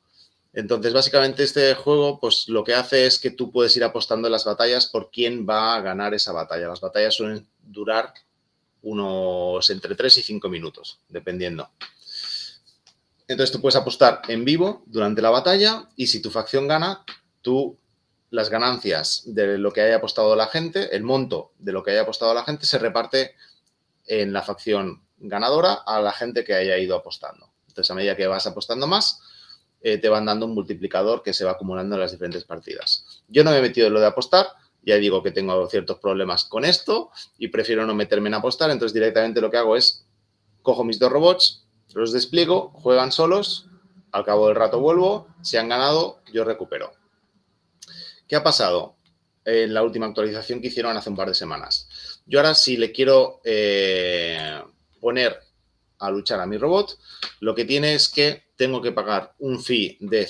Entonces, básicamente este juego, pues lo que hace es que tú puedes ir apostando en las batallas por quién va a ganar esa batalla. Las batallas suelen durar unos entre 3 y 5 minutos, dependiendo. Entonces tú puedes apostar en vivo durante la batalla y si tu facción gana, tú las ganancias de lo que haya apostado la gente, el monto de lo que haya apostado la gente se reparte en la facción ganadora a la gente que haya ido apostando. Entonces, a medida que vas apostando más, eh, te van dando un multiplicador que se va acumulando en las diferentes partidas. Yo no me he metido en lo de apostar, ya digo que tengo ciertos problemas con esto y prefiero no meterme en apostar, entonces directamente lo que hago es cojo mis dos robots, los despliego, juegan solos, al cabo del rato vuelvo, si han ganado, yo recupero. ¿Qué ha pasado en la última actualización que hicieron hace un par de semanas? Yo ahora si le quiero eh, poner a luchar a mi robot, lo que tiene es que tengo que pagar un fee de,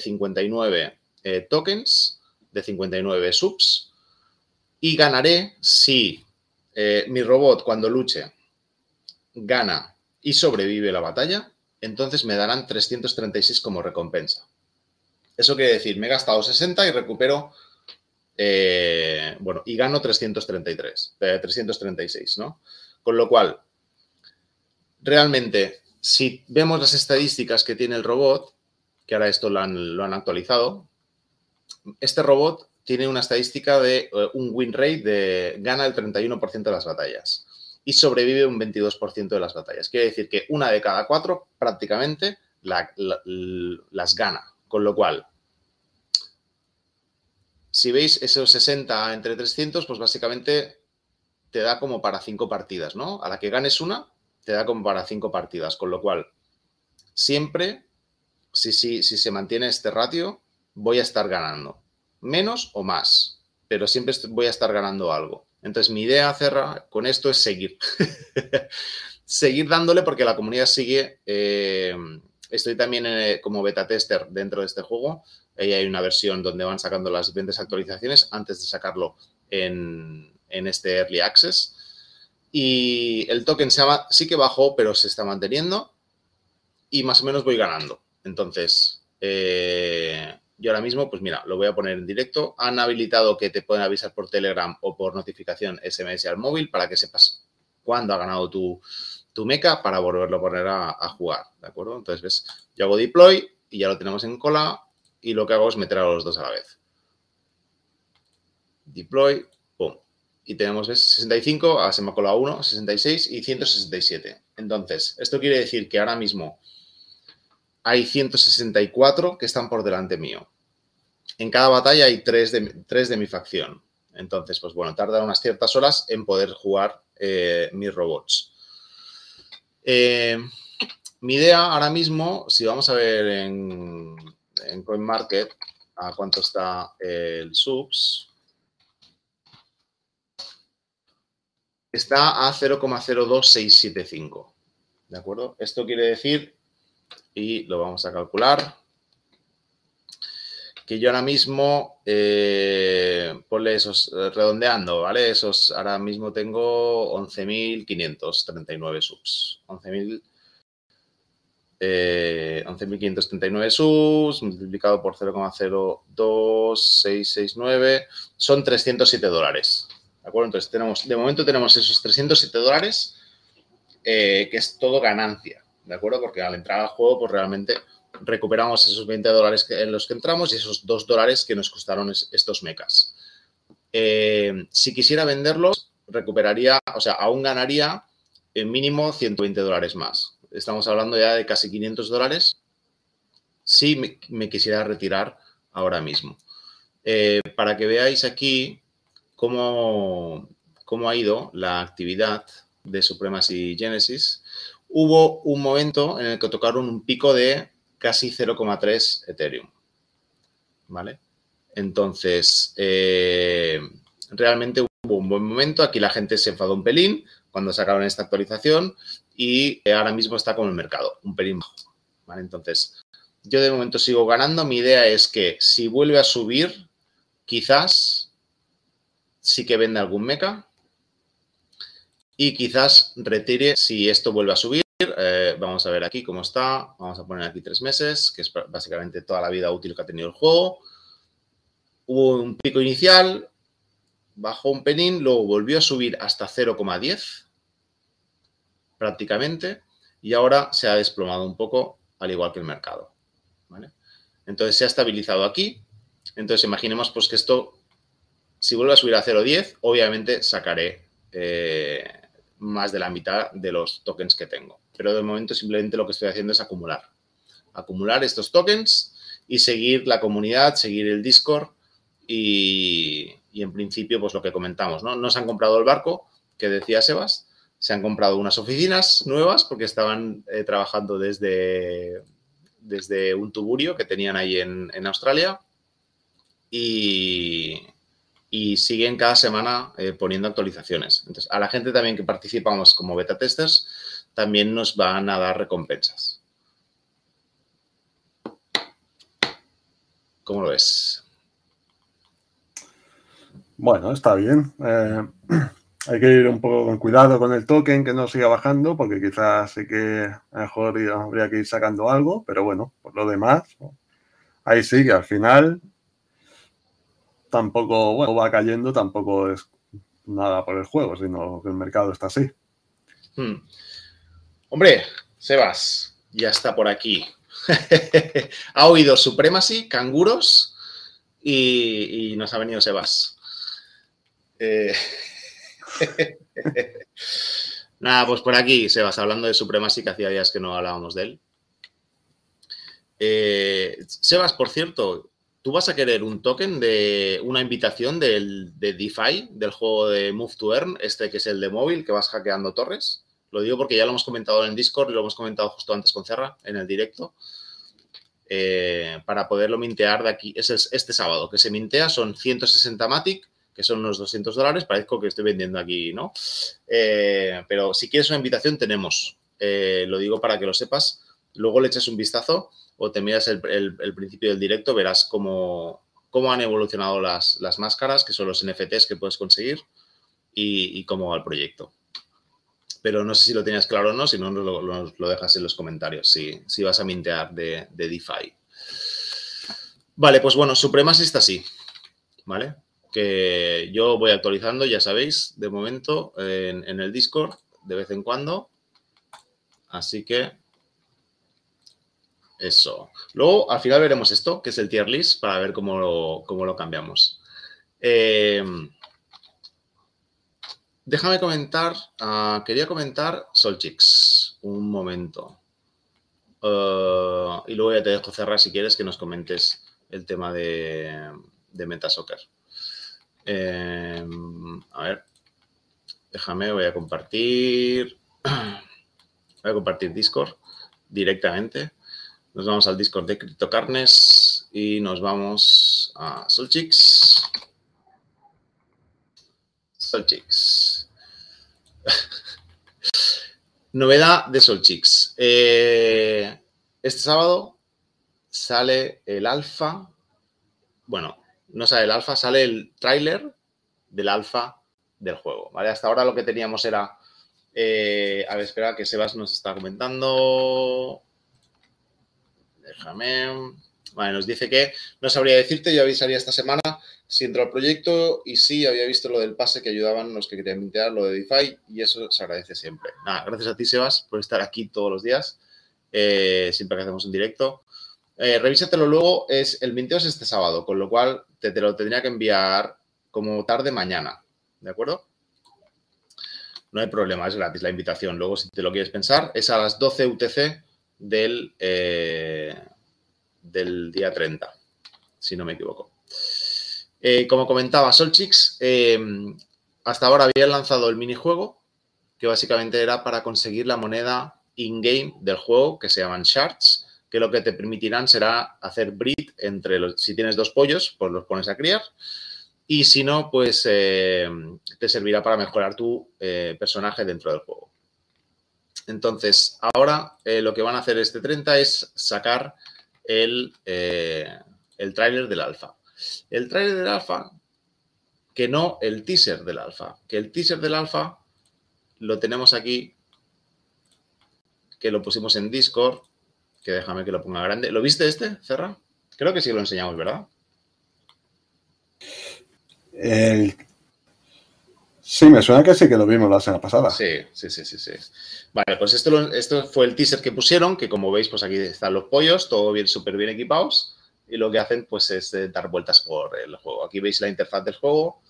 59 eh, tokens, de 59 subs, y ganaré si eh, mi robot cuando luche gana y sobrevive la batalla, entonces me darán 336 como recompensa. Eso quiere decir, me he gastado 60 y recupero, eh, bueno, y gano 333, 336, ¿no? Con lo cual, realmente, si vemos las estadísticas que tiene el robot, que ahora esto lo han, actualizado, este robot tiene una estadística de eh, un win rate de gana el 31% de las batallas y sobrevive un 22% de las batallas. Quiere decir que una de cada cuatro prácticamente las gana. Con lo cual, si veis esos 60 entre 300, pues básicamente te da como para cinco partidas, ¿no? A la que ganes una, te da como para cinco partidas. Con lo cual, siempre, si, si, si se mantiene este ratio, voy a estar ganando. Menos o más, pero siempre voy a estar ganando algo. Entonces, mi idea, Cerra, con esto es seguir. [LAUGHS] seguir dándole porque la comunidad sigue. Eh, estoy también eh, como beta tester dentro de este juego. Ahí hay una versión donde van sacando las diferentes actualizaciones antes de sacarlo en, este Early Access. Y el token se sí que bajó, pero se está manteniendo. Y más o menos voy ganando. Entonces, eh, yo ahora mismo, pues mira, lo voy a poner en directo. Han habilitado que te pueden avisar por Telegram o por notificación SMS al móvil para que sepas cuándo ha ganado tu, tu meca para volverlo a poner a, jugar, ¿de acuerdo? Entonces, ves, yo hago deploy y ya lo tenemos en cola y lo que hago es meter a los dos a la vez. Deploy. Y tenemos, ¿ves? 65, ahora se me ha colado 1, 66 y 167. Entonces, esto quiere decir que ahora mismo hay 164 que están por delante mío en cada batalla hay tres de, tres de mi facción. Entonces, pues bueno, tarda unas ciertas horas en poder jugar eh, mis robots. Eh, mi idea ahora mismo, si vamos a ver en, en CoinMarket a cuánto está el subs, está a 0,02675. ¿De acuerdo? Esto quiere decir, y lo vamos a calcular, que yo ahora mismo, eh, ponle esos, eh, redondeando, ¿vale? Esos, ahora mismo tengo 11.539 subs. 11.000 eh, 11.539 subs multiplicado por 0,02669 son 307 dólares. ¿De acuerdo? Entonces, tenemos, de momento tenemos esos 307 dólares, que es todo ganancia. ¿De acuerdo? Porque al entrar al juego, pues realmente recuperamos esos 20 dólares en los que entramos y esos 2 dólares que nos costaron estos mecas. Eh, si quisiera venderlos, recuperaría, o sea, aún ganaría en mínimo 120 dólares más. Estamos hablando ya de casi 500 dólares si me, quisiera retirar ahora mismo. Eh, para que veáis aquí cómo, cómo ha ido la actividad de Supremacy Genesis, hubo un momento en el que tocaron un pico de casi 0,3 Ethereum. ¿Vale? Entonces, eh, realmente hubo un buen momento. Aquí la gente se enfadó un pelín cuando sacaron esta actualización y ahora mismo está como el mercado, un pelín bajo. ¿Vale? Entonces, yo de momento sigo ganando. Mi idea es que si vuelve a subir, quizás sí que venda algún meca y quizás retire si esto vuelve a subir eh, vamos a ver aquí cómo está. Vamos a poner aquí tres meses, que es básicamente toda la vida útil que ha tenido el juego. Hubo un pico inicial, bajó un penín, luego volvió a subir hasta 0,10 prácticamente y ahora se ha desplomado un poco al igual que el mercado. Entonces se ha estabilizado aquí. Entonces imaginemos pues que esto, si vuelve a subir a 0,10, obviamente sacaré eh, más de la mitad de los tokens que tengo. Pero de momento simplemente lo que estoy haciendo es acumular. Acumular estos tokens y seguir la comunidad, seguir el Discord y, en principio pues lo que comentamos, ¿no? No se han comprado el barco que decía Sebas, se han comprado unas oficinas nuevas porque estaban eh, trabajando desde, desde un tuburio que tenían ahí en, Australia y, siguen cada semana eh, poniendo actualizaciones. Entonces, a la gente también que participamos como beta testers, también nos van a dar recompensas. ¿Cómo lo ves? Bueno, está bien. Eh, [CLEARS THROAT] hay que ir un poco con cuidado con el token, que no siga bajando, porque quizás sí que mejor habría que ir sacando algo, pero bueno, por lo demás, ahí sí que al final tampoco, bueno, va cayendo, tampoco es nada por el juego, sino que el mercado está así. Hmm. Hombre, Sebas, ya está por aquí. [LAUGHS] ha oído Supremacy, canguros y, nos ha venido Sebas. Eh... [LAUGHS] Nada, pues por aquí, Sebas, hablando de Supremacy, que hacía días que no hablábamos de él. Eh, Sebas, por cierto, tú vas a querer un token de una invitación del, de DeFi, del juego de Move to Earn, este que es el de móvil, que vas hackeando torres. Lo digo porque ya lo hemos comentado en Discord y lo hemos comentado justo antes con Cerra, en el directo. Eh, para poderlo mintear de aquí, es este sábado, que se mintea, son 160 Matic que son unos 200 dólares, parezco que estoy vendiendo aquí, ¿no? Eh, pero si quieres una invitación, tenemos. Eh, lo digo para que lo sepas. Luego le eches un vistazo o te miras el, principio del directo, verás cómo, cómo han evolucionado las, máscaras, que son los NFTs que puedes conseguir, y, cómo va el proyecto. Pero no sé si lo tenías claro o no, si no, lo, dejas en los comentarios, si, si vas a mintear de, de DeFi. Vale, pues bueno, Supremacy está así, ¿vale? que yo voy actualizando, ya sabéis, de momento en, el Discord, de vez en cuando. Así que eso. Luego, al final veremos esto, que es el tier list, para ver cómo lo, cambiamos. Eh, déjame comentar, ah, quería comentar Solchix, un momento. Ah, y luego ya te dejo cerrar si quieres que nos comentes el tema de, de Metasoccer. Em, a ver, déjame, voy a compartir. [CLEARS THROAT] Voy a compartir Discord directamente. Nos vamos al Discord de CryptoCarnes y nos vamos a Solchix. Solchix. [LAUGHS] Novedad de Solchix. Eh, este sábado sale el alfa. Bueno, no sale el alfa, sale el tráiler del alfa del juego, ¿vale? Hasta ahora lo que teníamos era... Eh, a ver, espera, que Sebas nos está comentando. Déjame. Vale, nos dice que no sabría decirte, yo avisaría esta semana si entró al proyecto y sí, había visto lo del pase que ayudaban los que querían mintear, lo de DeFi, y eso se agradece siempre. Nada, gracias a ti, Sebas, por estar aquí todos los días, eh, siempre que hacemos un directo. Eh, revísatelo luego, es, el minteo es este sábado, con lo cual te, lo tendría que enviar como tarde mañana, ¿de acuerdo? No hay problema, es gratis la invitación. Luego, si te lo quieres pensar, es a las 12 UTC del, eh, del día 30, si no me equivoco. Eh, como comentaba Solchix, hasta ahora habían lanzado el minijuego, que básicamente era para conseguir la moneda in-game del juego, que se llaman Shards, que lo que te permitirán será hacer breed entre los, si tienes dos pollos, pues los pones a criar, y si no, pues eh, te servirá para mejorar tu eh, personaje dentro del juego. Entonces, ahora eh, lo que van a hacer este 30 es sacar el, el tráiler del alfa. El tráiler del alfa, que no el teaser del alfa, que el teaser del alfa lo tenemos aquí, que lo pusimos en Discord, que déjame que lo ponga grande. ¿Lo viste este, Cerra? Creo que sí lo enseñamos, ¿verdad? Sí, me suena que sí que lo vimos la semana pasada. Sí, sí, sí, sí, sí. Vale, pues esto, esto fue el teaser que pusieron, que como veis, pues aquí están los pollos, todo bien, súper bien equipados, y lo que hacen, pues, es eh, dar vueltas por el juego. Aquí veis la interfaz del juego,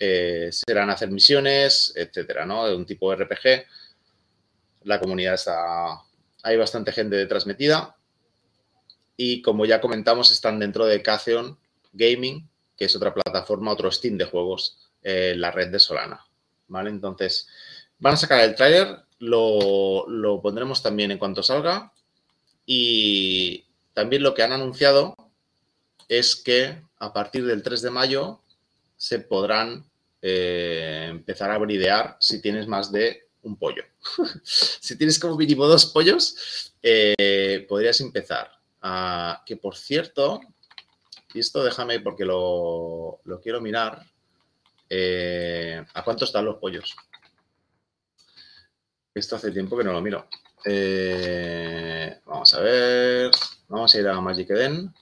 eh, serán hacer misiones, etcétera, ¿no? De un tipo RPG. La comunidad está... Hay bastante gente transmitida. Y como ya comentamos, están dentro de Catheon Gaming, que es otra plataforma, otro Steam de juegos en la red de Solana. ¿Vale? Entonces, van a sacar el trailer, lo, lo pondremos también en cuanto salga. Y también lo que han anunciado es que a partir del 3 de mayo se podrán eh, empezar a bridear si tienes más de un pollo. [LAUGHS] si tienes como mínimo dos pollos, eh, podrías empezar. a que por cierto, y esto déjame porque lo, quiero mirar, eh, ¿a cuánto están los pollos? Esto hace tiempo que no lo miro. vamos a ver, vamos a ir a Magic Eden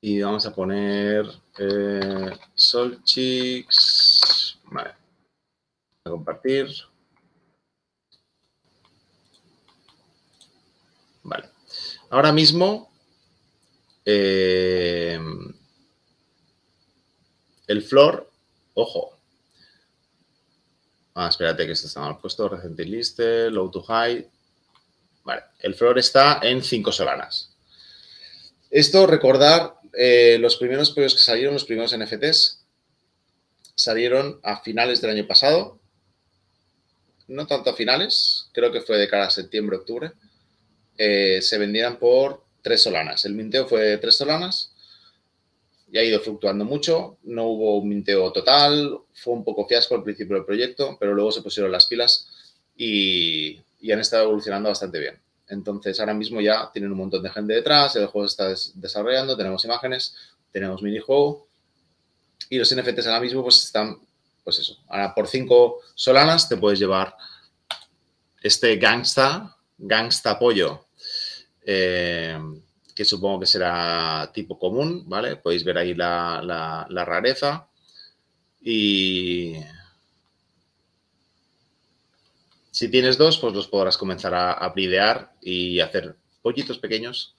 y vamos a poner eh, Solchix. Vale. A compartir. Vale. Ahora mismo eh, el flor, ojo. Ah, espérate que esto está mal puesto. Recent list, low to high. Vale. El flor está en 5 solanas. Esto, recordar, eh, los primeros pollos que salieron, los primeros NFTs, salieron a finales del año pasado. No tanto a finales, creo que fue de cara a septiembre, octubre. Eh, se vendían por tres solanas. El minteo fue de tres solanas y ha ido fluctuando mucho. No hubo un minteo total, fue un poco fiasco al principio del proyecto, pero luego se pusieron las pilas y han estado evolucionando bastante bien. Entonces, ahora mismo ya tienen un montón de gente detrás, el juego se está desarrollando, tenemos imágenes, tenemos minijuego y los NFTs ahora mismo pues están, pues eso, ahora por 5 solanas te puedes llevar este gangsta, gangsta pollo, eh, que supongo que será tipo común, ¿vale? Podéis ver ahí la, rareza y si tienes dos, pues los podrás comenzar a, a bridear y hacer pollitos pequeños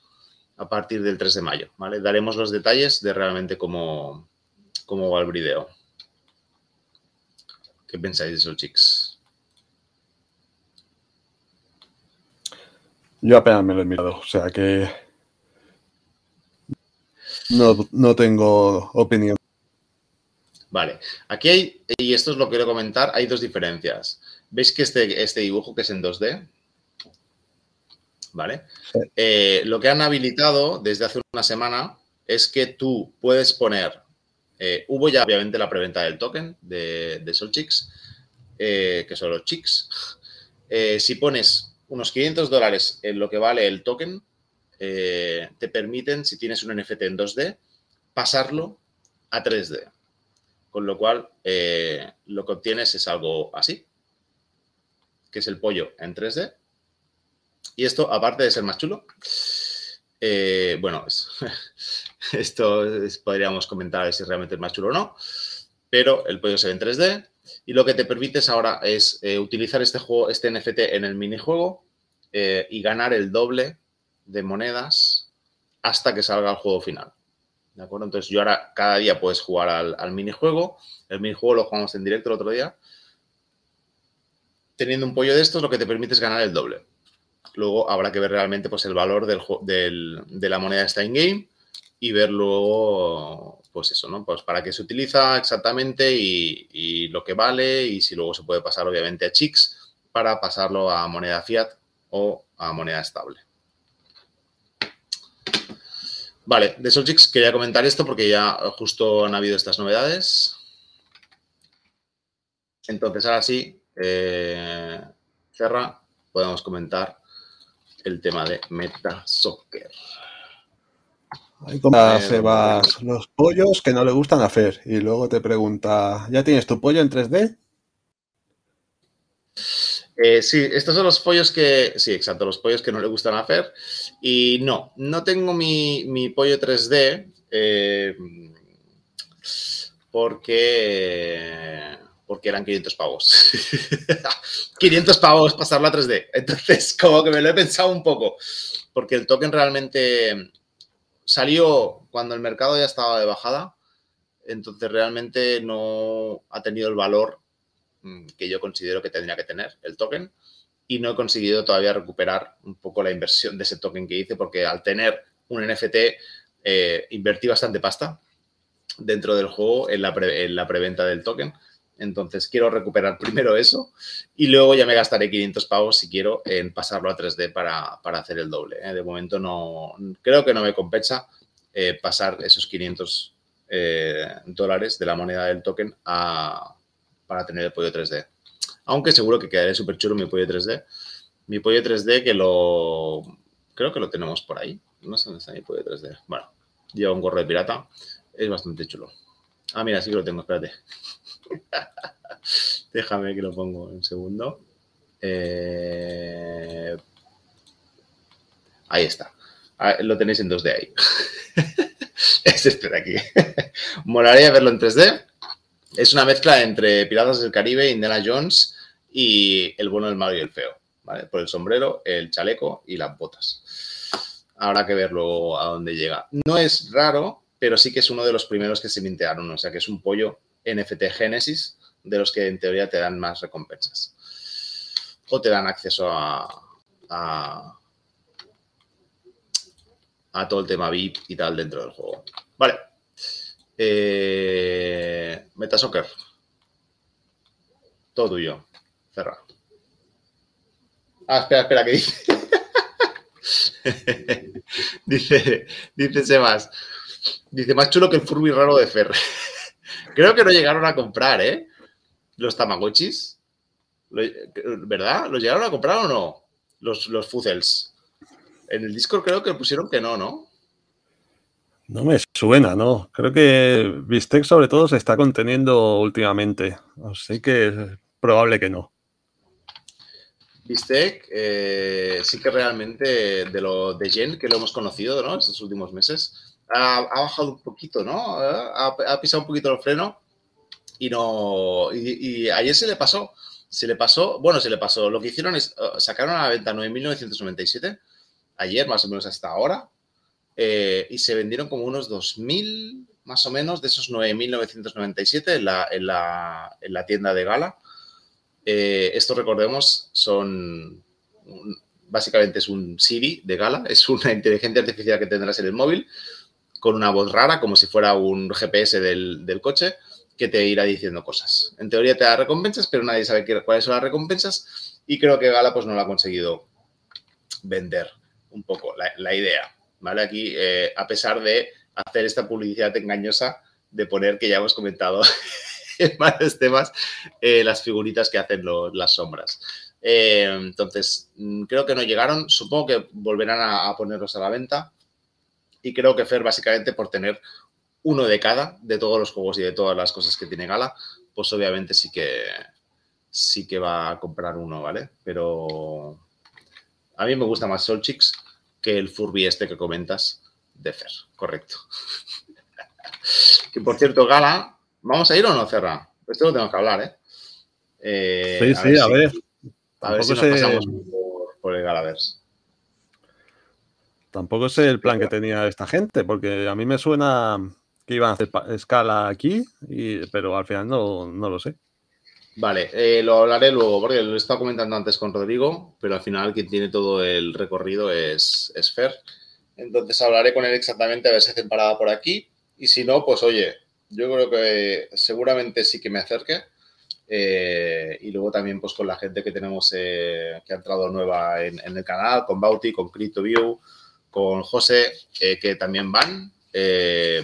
a partir del 3 de mayo, ¿vale? Daremos los detalles de realmente cómo, cómo va el brideo. ¿Qué pensáis de eso, chicos? Yo apenas me lo he mirado, o sea que no, no tengo opinión. Vale, aquí hay, y esto es lo que quiero comentar, hay dos diferencias. ¿Veis que este, este dibujo que es en 2D? ¿Vale? Eh, lo que han habilitado desde hace una semana es que tú puedes poner, eh, hubo ya obviamente la preventa del token de, de Solchix, eh, que son los chicks. si pones unos 500 dólares en lo que vale el token, te permiten, si tienes un NFT en 2D, pasarlo a 3D. Con lo cual, lo que obtienes es algo así que es el pollo en 3D. Y esto, aparte de ser más chulo, eh, bueno, [LAUGHS] esto podríamos comentar si realmente es más chulo o no, pero el pollo se ve en 3D y lo que te permites ahora es eh, utilizar este juego, este NFT en el minijuego eh, y ganar el doble de monedas hasta que salga el juego final. ¿De acuerdo? Entonces yo ahora cada día puedes jugar al, minijuego. El minijuego lo jugamos en directo el otro día teniendo un pollo de estos, lo que te permite es ganar el doble. Luego habrá que ver realmente pues, el valor de la moneda está in-game y ver luego, pues eso, ¿no? Pues para qué se utiliza exactamente y, lo que vale y si luego se puede pasar obviamente a chicks para pasarlo a moneda fiat o a moneda estable. Vale, de Solchix quería comentar esto porque ya justo han habido estas novedades. Entonces, ahora sí, eh, Cerra, podemos comentar el tema de Meta Soccer. Ahí como se vas los pollos que no le gustan hacer y luego te pregunta, ¿ya tienes tu pollo en 3D? Eh, sí, estos son los pollos que, sí, exacto, los pollos que no le gustan hacer. Y no, no tengo mi, pollo 3D. Eh, porque, porque eran 500 pavos. [LAUGHS] 500 pavos pasarlo a 3D. Entonces, como que me lo he pensado un poco, porque el token realmente salió cuando el mercado ya estaba de bajada, entonces realmente no ha tenido el valor que yo considero que tendría que tener el token y no he conseguido todavía recuperar un poco la inversión de ese token que hice porque al tener un NFT eh, invertí bastante pasta dentro del juego en la, en la preventa del token. Entonces quiero recuperar primero eso y luego ya me gastaré 500 pavos si quiero en pasarlo a 3D para, hacer el doble. ¿eh? De momento no creo que no me compensa eh, pasar esos 500 dólares de la moneda del token a, para tener el pollo 3D. Aunque seguro que quedaré súper chulo mi pollo 3D. Mi pollo 3D que lo... Creo que lo tenemos por ahí. No sé dónde está mi pollo 3D. Bueno, lleva un gorro de pirata. Es bastante chulo. Ah, mira, sí que lo tengo, espérate. [LAUGHS] Déjame que lo pongo un segundo. Eh, ahí está. Ah, lo tenéis en 2D ahí. es [LAUGHS] este de aquí. [LAUGHS] Molaría verlo en 3D. Es una mezcla entre Piratas del Caribe, Indiana Jones y el bueno, el malo y el feo. ¿vale? Por el sombrero, el chaleco y las botas. Habrá que verlo a dónde llega. No es raro, pero sí que es uno de los primeros que se mintearon. O sea, que es un pollo NFT Genesis de los que en teoría te dan más recompensas. O te dan acceso a, a, todo el tema VIP y tal dentro del juego. Vale. Eh, Metasoccer. Todo tuyo. Ah, espera, espera, ¿qué dice? [LAUGHS] dice, dice Sebas. Dice, más chulo que el Furby raro de Fer. [LAUGHS] Creo que no llegaron a comprar, ¿eh? Los Tamagotchis. ¿Verdad? ¿Los llegaron a comprar o no? Los, los. En el Discord creo que pusieron que no, ¿no? No me suena, ¿no? Creo que Bistec sobre todo se está conteniendo últimamente. Así que es probable que no. Bistec eh, sí que realmente de lo de Jen que lo hemos conocido ¿no? estos últimos meses ha, bajado un poquito, ¿no? Ha, pisado un poquito el freno y no y, ayer se le pasó, se le pasó, bueno, se le pasó. Lo que hicieron es uh, sacaron a la venta 9.997 ayer más o menos hasta ahora eh, y se vendieron como unos 2.000 más o menos de esos 9.997 en la, en, la, en la tienda de Gala. Eh, esto, recordemos, son básicamente es un Siri de gala, [LAUGHS] es una inteligencia artificial que tendrás en el móvil con una voz rara, como si fuera un GPS del, coche, que te irá diciendo cosas. En teoría te da recompensas, pero nadie sabe cuáles son las recompensas y creo que Gala pues no lo ha conseguido vender un poco la, idea. ¿Vale? Aquí, eh, a pesar de hacer esta publicidad engañosa de poner que ya hemos comentado [LAUGHS] en varios temas, eh, las figuritas que hacen las sombras. Eh, entonces, mm, creo que no llegaron. Supongo que volverán a, ponerlos a la venta. Y creo que Fer, básicamente, por tener uno de cada, de todos los juegos y de todas las cosas que tiene Gala, pues obviamente sí que sí que va a comprar uno, ¿vale? Pero a mí me gusta más Solchix que el Furby este que comentas de Fer, correcto. [LAUGHS] que por cierto, Gala ¿Vamos a ir o no, Cerra? Esto lo tenemos que hablar, ¿eh? eh sí, sí, a ver. A ver si nos pasamos por, el Galavers. Tampoco sé el plan que tenía esta gente, porque a mí me suena que iban a hacer escala aquí, pero al final no, lo sé. Vale, eh, lo hablaré luego, porque lo he estado comentando antes con Rodrigo, pero al final quien tiene todo el recorrido es, es Fer. Entonces hablaré con él exactamente a ver si hacen parada por aquí. Y si no, pues oye, yo creo que seguramente sí que me acerque. Eh, y luego también pues con la gente que tenemos eh, que ha entrado nueva en, el canal, con Bauti, con CryptoView, con José, que también van,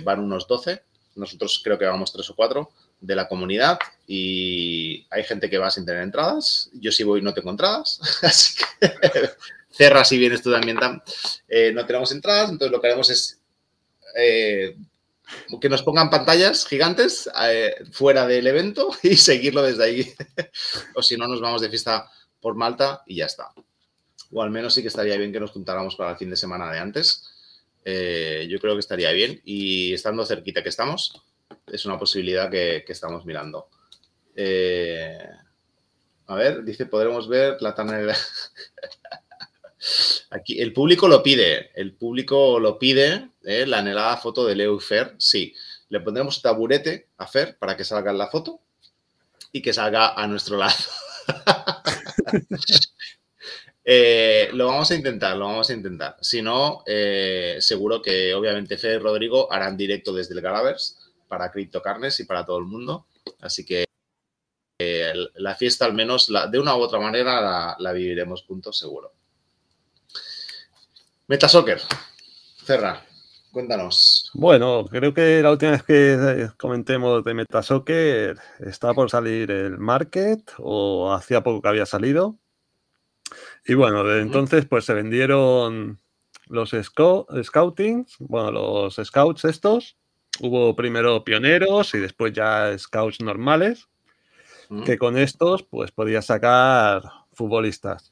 van unos 12, nosotros creo que vamos 3 o 4 de la comunidad y hay gente que va sin tener entradas, yo sí voy no tengo entradas, [LAUGHS] así que [LAUGHS] cerra si vienes tú también, no tenemos entradas, entonces lo que haremos es que nos pongan pantallas gigantes eh, fuera del evento [LAUGHS] y seguirlo desde ahí. o si no, nos vamos de fiesta por Malta y ya está. O al menos sí que estaría bien que nos juntáramos para el fin de semana de antes. Eh, yo creo que estaría bien. Y estando cerquita que estamos, es una posibilidad que, estamos mirando. Eh, a ver, dice, podremos ver la tonalidad. [LAUGHS] Aquí, el público lo pide, el público lo pide, ¿eh? la anhelada foto de Leo y Fer, sí. Le pondremos taburete a Fer para que salga en la foto y que salga a nuestro lado. [LAUGHS] Eh, lo vamos a intentar, lo vamos a intentar. Si no, seguro que obviamente Fer y Rodrigo harán directo desde el Galavers para CryptoCarnes y para todo el mundo. Así que la fiesta al menos de una u otra manera la, la viviremos juntos seguro. Metasoccer. Cerra, cuéntanos. Bueno, creo que la última vez que eh, comentemos de Metasoccer está por salir el Market o hacía poco que había salido. Y bueno, desde entonces pues se vendieron los scoutings, bueno, los scouts estos. Hubo primero pioneros y después ya scouts normales, que con estos pues podía sacar futbolistas.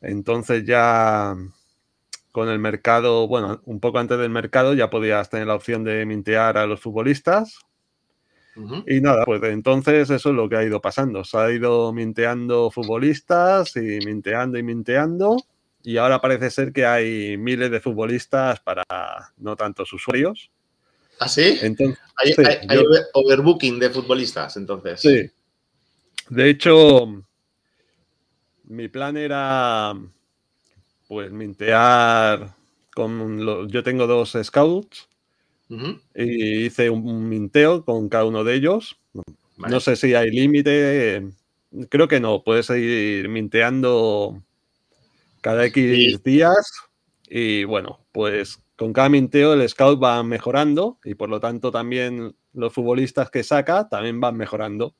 Entonces ya con el mercado, bueno, un poco antes del mercado ya podías tener la opción de mintear a los futbolistas. Y nada, pues entonces eso es lo que ha ido pasando. Se ha ido minteando futbolistas y minteando y minteando. Y ahora parece ser que hay miles de futbolistas para no tantos usuarios. ¿Ah, sí? Entonces, hay, overbooking de futbolistas, entonces. Sí. De hecho, mi plan era pues mintear con yo tengo dos scouts y hice un minteo con cada uno de ellos. No sé si hay límite, creo que no, puedes ir minteando cada X días y bueno, pues con cada minteo el scout va mejorando y por lo tanto también los futbolistas que saca también van mejorando.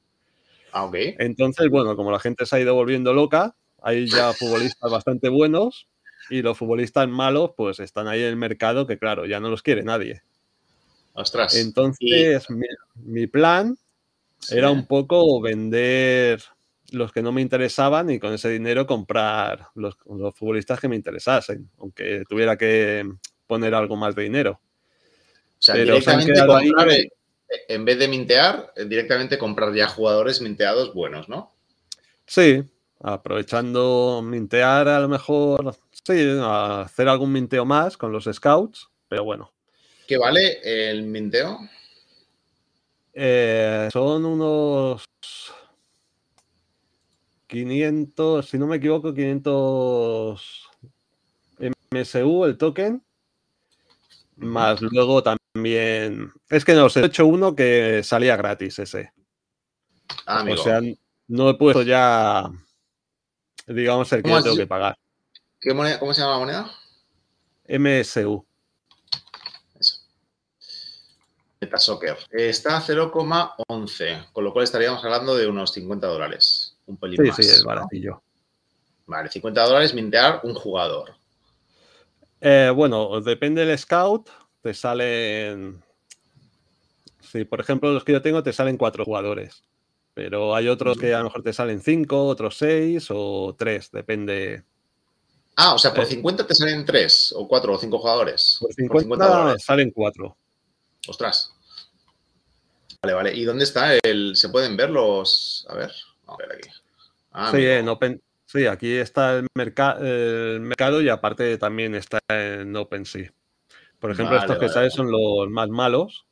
Ah, Entonces, bueno, como la gente se ha ido volviendo loca, hay ya [LAUGHS] futbolistas bastante buenos y los futbolistas malos, pues están ahí en el mercado que, claro, ya no los quiere nadie. Ostras. Entonces, mi, plan era un poco vender los que no me interesaban y con ese dinero comprar los, futbolistas que me interesasen, aunque tuviera que poner algo más de dinero. O sea, directamente comprar, en vez de mintear, directamente comprar ya jugadores minteados buenos, ¿no? Sí, aprovechando mintear a lo mejor, sí, hacer algún minteo más con los scouts, pero bueno. ¿Qué vale el minteo? Eh, son unos 500, si no me equivoco, 500 MSU el token, más luego también, es que no sé, he hecho uno que salía gratis ese. Ah, o sea, no he puesto ya digamos, el que tengo que pagar. ¿Cómo se llama la moneda? MSU. Eso. Metasoccer. Está a 0,11, con lo cual estaríamos hablando de unos 50 dólares. Un pelín sí, Sí, es baratillo. Vale, 50 dólares mintear un jugador. Eh, bueno, depende del scout, te salen. Sí, por ejemplo, los que yo tengo te salen cuatro jugadores. Pero hay otros que a lo mejor te salen 5, otros 6 o 3, depende. Ah, o sea, por 50 eh, te salen 3 o 4 o 5 jugadores. Por 50, salen 4. Ostras. Vale, vale. ¿Y dónde está el. ¿Se pueden ver los.? A ver, a ver aquí. Ah, sí, en Open... sí, aquí está el, el, mercado y aparte también está en OpenSea. Por ejemplo, estos que salen son los más malos.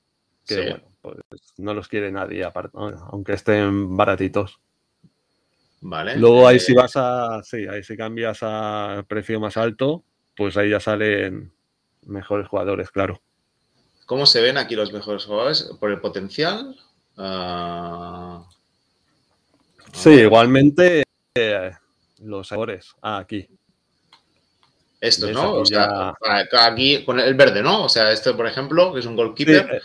Que bueno, pues no los quiere nadie, aparte, aunque estén baratitos. Vale. Luego ahí si eh, vas a, sí, ahí si cambias a precio más alto, pues ahí ya salen mejores jugadores, claro. ¿Cómo se ven aquí los mejores jugadores? ¿Por el potencial? Ah, sí, igualmente eh, los jugadores. Ah, aquí. Estos, ¿no? O sea, aquí con el verde, ¿no? O sea, este, por ejemplo, que es un goalkeeper. Eh,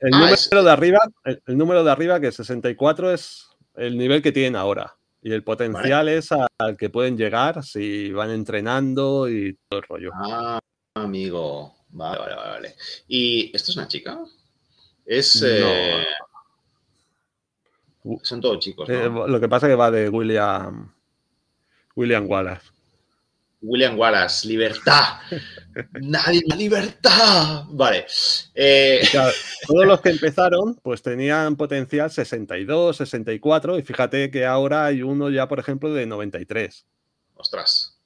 el, ah, número de arriba, el, número de arriba, que es 64, es el nivel que tienen ahora. Y el potencial es al que pueden llegar si van entrenando y todo el rollo. Ah, amigo. Vale, vale, vale. ¿Y esto es una chica? Es. Eh, son todos chicos. Eh, lo que pasa es que va de William. William Wallace. William Wallace, libertad. [LAUGHS] Nadie más libertad. Vale. Eh, todos los que empezaron, pues tenían potencial 62, 64, y fíjate que ahora hay uno ya, por ejemplo, de 93. Ostras.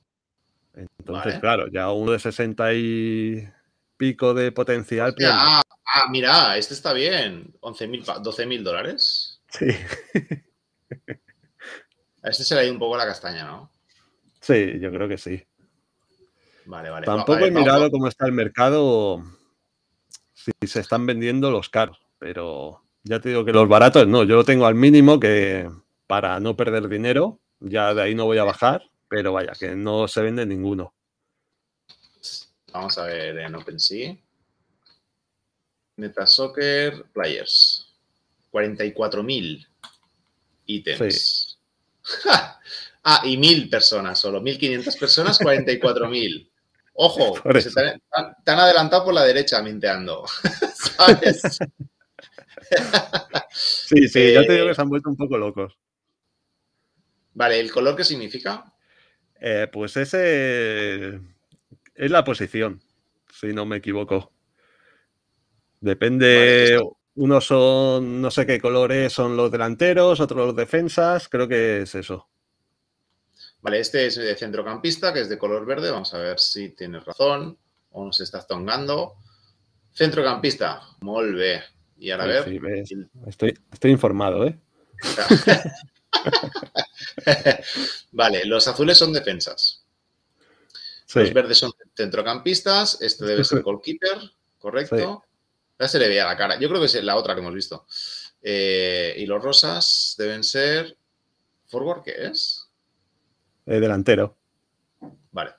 Entonces, claro, ya uno de 60 y pico de potencial. Pues ah, ah, mira, este está bien. 11.000, 12 mil dólares. Sí. [LAUGHS] A este se le ha ido un poco la castaña, ¿no? Sí, yo creo que sí. Vale, vale. Tampoco he mirado cómo está el mercado, si se están vendiendo los caros, pero ya te digo que los baratos no, yo lo tengo al mínimo que para no perder dinero, ya de ahí no voy a bajar, pero vaya, que no se vende ninguno. Vamos a ver en OpenSea. Metasoccer Players. 44.000 ítems. [LAUGHS] ah, y 1.000 personas solo. 1.500 personas, 44.000. Ojo, te, han, adelantado por la derecha minteando. [LAUGHS] ¿Sabes? [LAUGHS] sí, sí, ya te digo que se han vuelto un poco locos. Vale, ¿el color qué significa? Eh, pues ese es la posición, si no me equivoco. Depende, unos son, no sé qué colores son los delanteros, otros los defensas, creo que es eso. Vale, este es de centrocampista, que es de color verde. Vamos a ver si tienes razón o nos estás tongando. Centrocampista, molve. Y ahora ver. estoy, estoy informado, ¿eh? [LAUGHS] vale, los azules son defensas. Los verdes son centrocampistas. Este debe ser [LAUGHS] goalkeeper, correcto. Ya se le veía la cara. Yo creo que es la otra que hemos visto. Eh, y los rosas deben ser. ¿Forward qué es? Eh, delantero. Vale.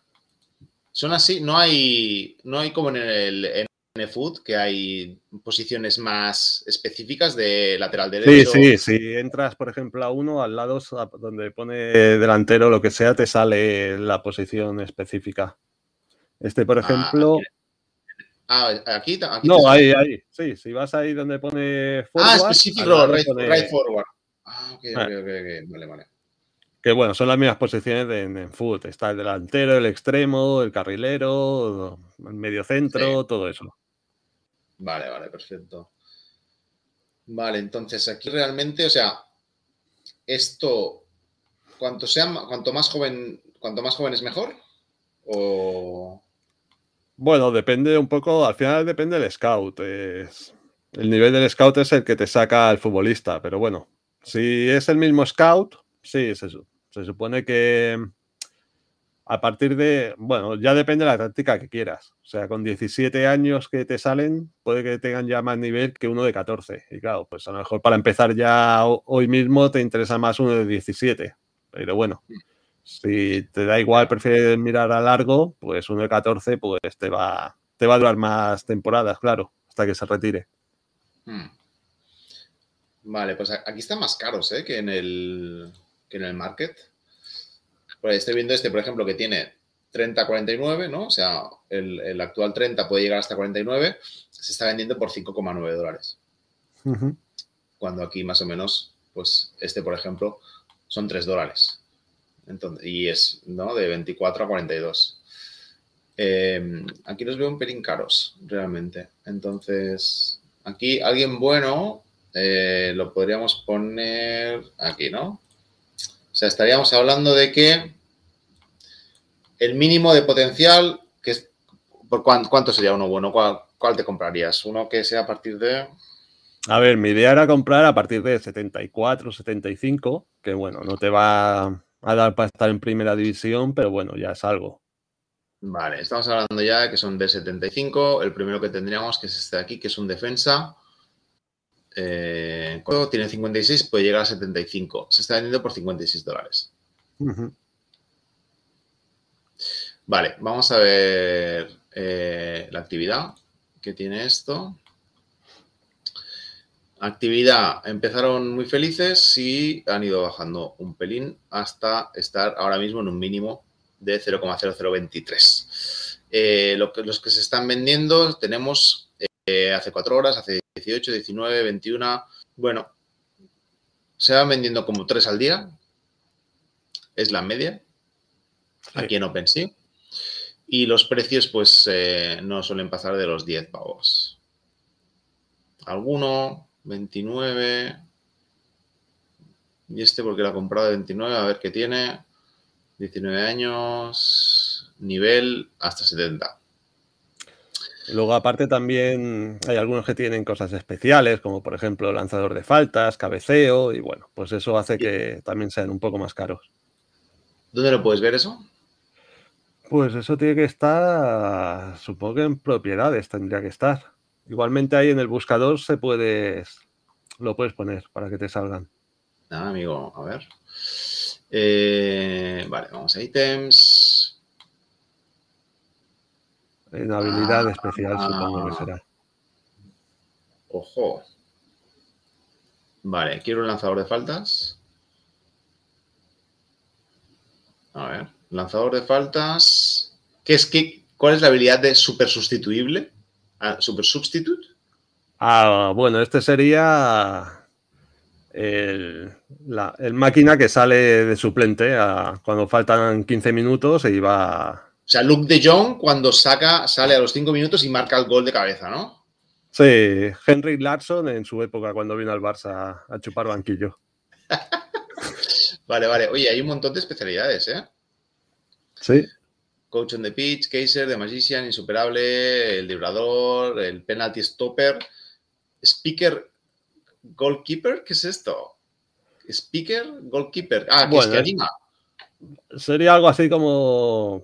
Son así, no hay, no hay como en el Foot, que hay posiciones más específicas de lateral derecho. Sí, sí, si entras, por ejemplo, a uno, al lado donde pone delantero, lo que sea, te sale la posición específica. Este, por ah, ejemplo. Ah, aquí, no, ahí, ahí. Sí, si vas ahí donde pone forward. Ah, specific right, forward. Ah, ok, ok, ok, vale, vale. Que bueno, son las mismas posiciones de, en, foot. Está el delantero, el extremo, el carrilero, el medio centro, todo eso. Vale, vale, perfecto. Vale, entonces aquí realmente, o sea, esto, cuanto sea, cuanto más joven, cuanto más joven es mejor. O. Bueno, depende un poco, al final depende del scout. Es, el nivel del scout es el que te saca al futbolista, pero bueno, si es el mismo scout, sí, es eso. Se supone que a partir de, bueno, ya depende de la táctica que quieras. O sea, con 17 años que te salen, puede que tengan ya más nivel que uno de 14. Y claro, pues a lo mejor para empezar ya hoy mismo te interesa más uno de 17. Pero bueno, si te da igual, prefieres mirar a largo, pues uno de 14 pues te va, te va a durar más temporadas, claro, hasta que se retire. Hmm. Vale, pues aquí están más caros ¿eh? que, en el, que en el market. Pues estoy viendo este, por ejemplo, que tiene 30-49, ¿no? O sea, el, actual 30 puede llegar hasta 49, se está vendiendo por 5,9 dólares. Cuando aquí más o menos, pues este, por ejemplo, son 3 dólares. Entonces, y es, ¿no? De 24 a 42. Eh, aquí los veo un pelín caros, realmente. Entonces, aquí alguien bueno eh, lo podríamos poner aquí, ¿no? O sea, estaríamos hablando de que el mínimo de potencial, que es, ¿por cuánto, sería uno bueno? ¿Cuál, te comprarías? ¿Uno que sea a partir de...? A ver, mi idea era comprar a partir de 74, 75, que bueno, no te va a dar para estar en primera división, pero bueno, ya es algo. Vale, estamos hablando ya de que son de 75. El primero que tendríamos, que es este de aquí, que es un defensa. Eh, tiene 56, puede llegar a 75. Se está vendiendo por 56 dólares. Vale, vamos a ver eh, la actividad que tiene esto. Actividad, empezaron muy felices y han ido bajando un pelín hasta estar ahora mismo en un mínimo de 0,0023. Eh, los que se están vendiendo tenemos hace 4 horas, hace 18, 19, 21. Bueno, se van vendiendo como 3 al día. Es la media. Aquí en OpenSea. Y los precios, pues, eh, no suelen pasar de los 10 pavos. Alguno, 29. Y este porque lo ha comprado de 29, a ver qué tiene. 19 años, nivel hasta 70. Luego, aparte, también hay algunos que tienen cosas especiales, como por ejemplo lanzador de faltas, cabeceo, y bueno, pues eso hace que también sean un poco más caros. ¿Dónde lo puedes ver eso? Pues eso tiene que estar, supongo que en propiedades tendría que estar. Igualmente ahí en el buscador se puede, lo puedes poner para que te salgan. Nada, amigo, a ver. Eh, vale, vamos a ítems. En habilidad especial supongo que será. Ojo. Vale, quiero un lanzador de faltas. A ver, lanzador de faltas. ¿Qué es que, ¿Cuál es la habilidad de super sustituible? Ah, ¿Super substitute? Ah, bueno, este sería el, máquina que sale de suplente cuando faltan 15 minutos y va. O sea, Luke de Jong cuando saca, sale a los 5 minutos y marca el gol de cabeza, ¿no? Sí, Henry Larson en su época cuando vino al Barça a chupar banquillo. [LAUGHS] vale, vale. Oye, hay un montón de especialidades, ¿eh? Sí. Coach on the pitch, Kaiser, The Magician, Insuperable, el Librador, el Penalty Stopper, Speaker Goalkeeper, ¿qué es esto? Speaker Goalkeeper. Ah, que es que anima. Sería algo así como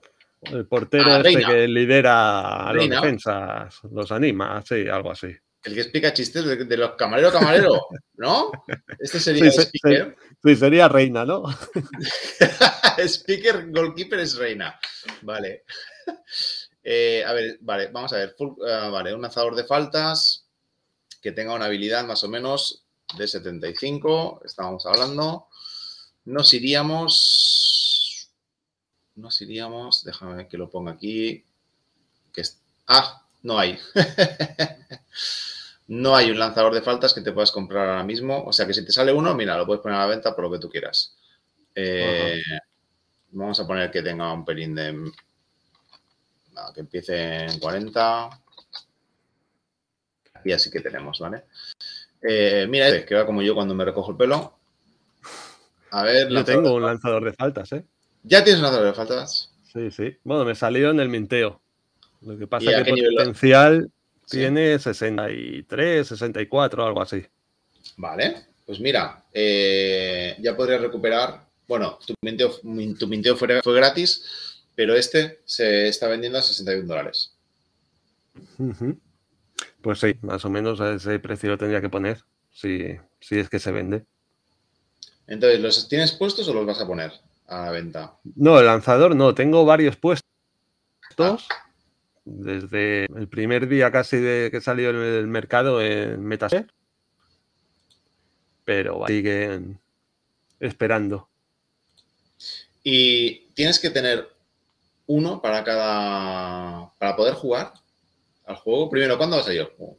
el portero ah, este que lidera a las defensas, los anima, sí, algo así. El que explica chistes de, los camareros camarero, [LAUGHS] ¿no? Este sería sí, Speaker. Sí, sería Reina, ¿no? [LAUGHS] speaker, goalkeeper es Reina. Vale. [LAUGHS] Eh, a ver, vale, vamos a ver. Ah, vale, un lanzador de faltas que tenga una habilidad más o menos de 75, estábamos hablando. Nos iríamos. Nos iríamos. Déjame que lo ponga aquí. Que es, ah, no hay. [LAUGHS] No hay un lanzador de faltas que te puedas comprar ahora mismo. O sea que si te sale uno, mira, lo puedes poner a la venta por lo que tú quieras. Eh, vamos a poner que tenga un pelín de. que empiece en 40. Y así que tenemos, ¿vale? Eh, mira, este, que va como yo cuando me recojo el pelo. A ver. Yo tengo un lanzador de faltas, ¿eh? ¿Ya tienes un lanzador de faltas? Sí, sí. Bueno, me salió en el minteo. Lo que pasa es que potencial tiene 63, 64, algo así. Vale, pues mira, eh, ya podrías recuperar. Bueno, tu minteo, tu fue, gratis, pero este se está vendiendo a 61 dólares. Pues sí, más o menos a ese precio lo tendría que poner, si, si es que se vende. Entonces, ¿los tienes puestos o los vas a poner a la venta? No, el lanzador no, tengo varios puestos. Ah desde el primer día casi de que salió el mercado en Metaser. Pero siguen esperando. Y tienes que tener uno para cada. para poder jugar al juego. Primero, ¿cuándo va a salir el juego?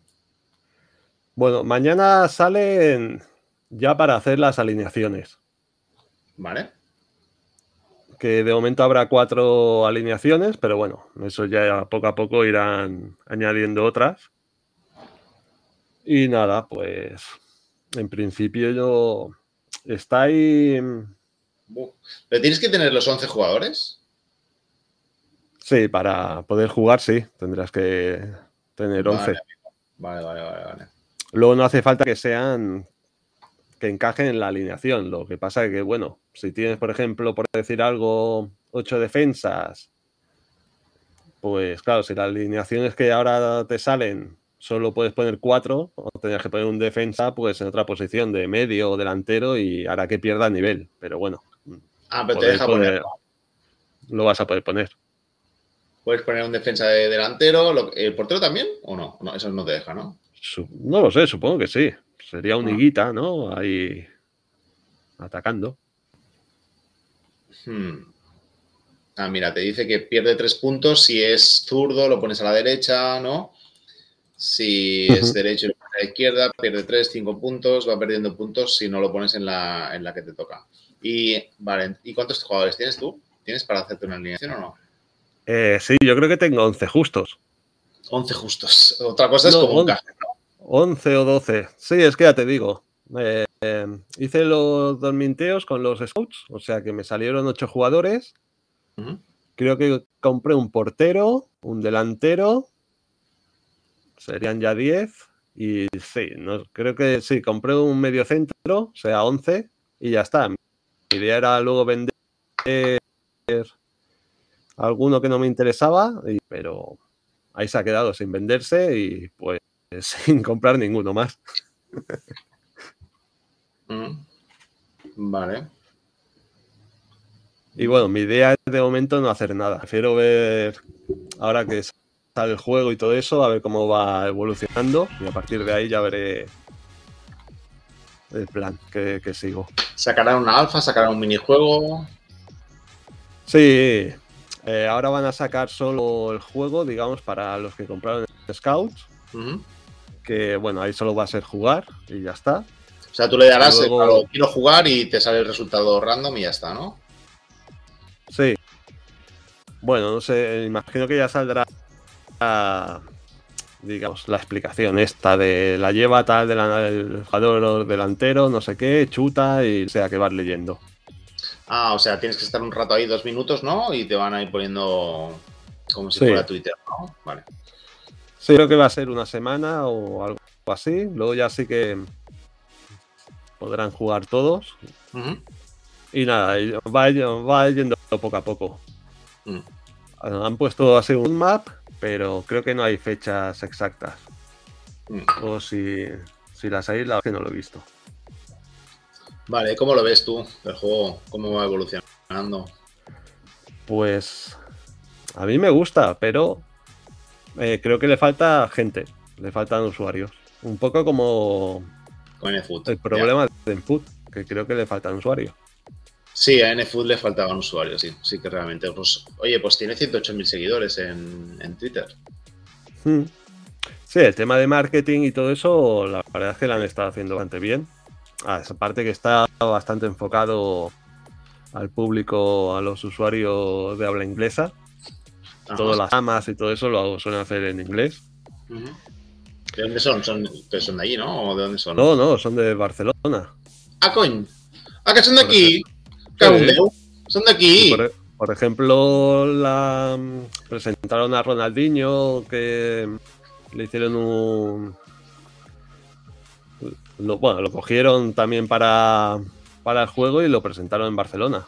Bueno, mañana salen ya para hacer las alineaciones. Vale que de momento habrá cuatro alineaciones, pero bueno, eso ya poco a poco irán añadiendo otras. Y nada, pues en principio yo está ahí. ¿Pero tienes que tener los 11 jugadores? Sí, para poder jugar, sí, tendrás que tener 11. Vale, vale, vale, vale. Luego no hace falta que sean que encajen en la alineación. Lo que pasa es que, bueno, si tienes, por ejemplo, por decir algo, ocho defensas, pues claro, si las alineaciones que ahora te salen solo puedes poner cuatro, o tendrías que poner un defensa pues en otra posición de medio o delantero y hará que pierda nivel. Pero bueno. Ah, pero te deja poner. Lo vas a poder poner. Puedes poner un defensa de delantero, ¿el portero también? ¿O no? No, eso no te deja, ¿no? No lo sé, supongo que sí. Sería un ah. higuita, ¿no? Ahí atacando. Hmm. Ah, mira, te dice que pierde tres puntos. Si es zurdo, lo pones a la derecha, ¿no? Si es derecho, lo pones a la izquierda, pierde tres, cinco puntos, va perdiendo puntos si no lo pones en la, en la que te toca. Y, vale, ¿y cuántos jugadores tienes tú? ¿Tienes para hacerte una alineación o no? Eh, sí, yo creo que tengo 11 justos. 11 justos. Otra cosa es No, como un café, ¿no? 11 o 12. Sí, es que ya te digo. eh, eh, hice los dos minteos con los scouts, o sea que me salieron 8 jugadores. Creo que compré un portero, un delantero. Serían ya 10. Y sí, no, creo que sí, compré un medio centro, o sea, 11. Y ya está. Mi idea era luego vender alguno que no me interesaba, y- pero ahí se ha quedado sin venderse y pues [LAUGHS] sin comprar ninguno más. [LAUGHS] Mm. Vale. Y bueno, mi idea es de momento no hacer nada. Prefiero ver ahora que sale el juego y todo eso, a ver cómo va evolucionando y a partir de ahí ya veré el plan que, que sigo. Sacarán una alfa, sacarán un minijuego. Sí, eh, ahora van a sacar solo el juego, digamos, para los que compraron Scouts, Ujú. que bueno, ahí solo va a ser jugar y ya está. O sea, tú le darás, Y luego- eh, claro, quiero jugar y te sale el resultado random y ya está, ¿no? Sí. Bueno, no sé, imagino que ya saldrá, ah, digamos, la explicación esta de la lleva tal del jugador delantero, no sé qué, chuta y sea que vas leyendo. Ah, o sea, tienes que estar un rato ahí, dos minutos, ¿no? Y te van a ir poniendo como si Sí. fuera Twitter, ¿no? Vale. Sí, creo que va a ser una semana o algo así. Luego ya sí que podrán jugar todos. Y nada, va, va yendo poco a poco. Mm. Han puesto así un map, pero creo que no hay fechas exactas. Mm. O si, si las hay, la que no lo he visto. Vale, ¿cómo lo ves tú, el juego? ¿Cómo va evolucionando? Pues a mí me gusta, pero eh, creo que le falta gente, le faltan usuarios. Un poco como Con el problema de Input, que creo que le faltan usuarios. Sí, a NFood le faltaban usuarios, sí, sí que realmente. Pues, oye, pues tiene 108.000 seguidores en, en Twitter. Hmm. Sí, el tema de marketing y todo eso, la verdad es que lo han estado haciendo bastante bien. Ah, esa parte que está bastante enfocado al público, a los usuarios de habla inglesa. Ajá. Todas las amas y todo eso lo suelen hacer en inglés. Ujú. ¿De dónde son? ¿Son, pero son de allí, no? ¿O de dónde son? No, no, son de Barcelona. Ah, coño. Ah, que son de aquí. Sí. Son de aquí. Por, e- por ejemplo, la mm, presentaron a Ronaldinho que le hicieron un. lo- bueno, lo cogieron también para, para el juego y lo presentaron en Barcelona.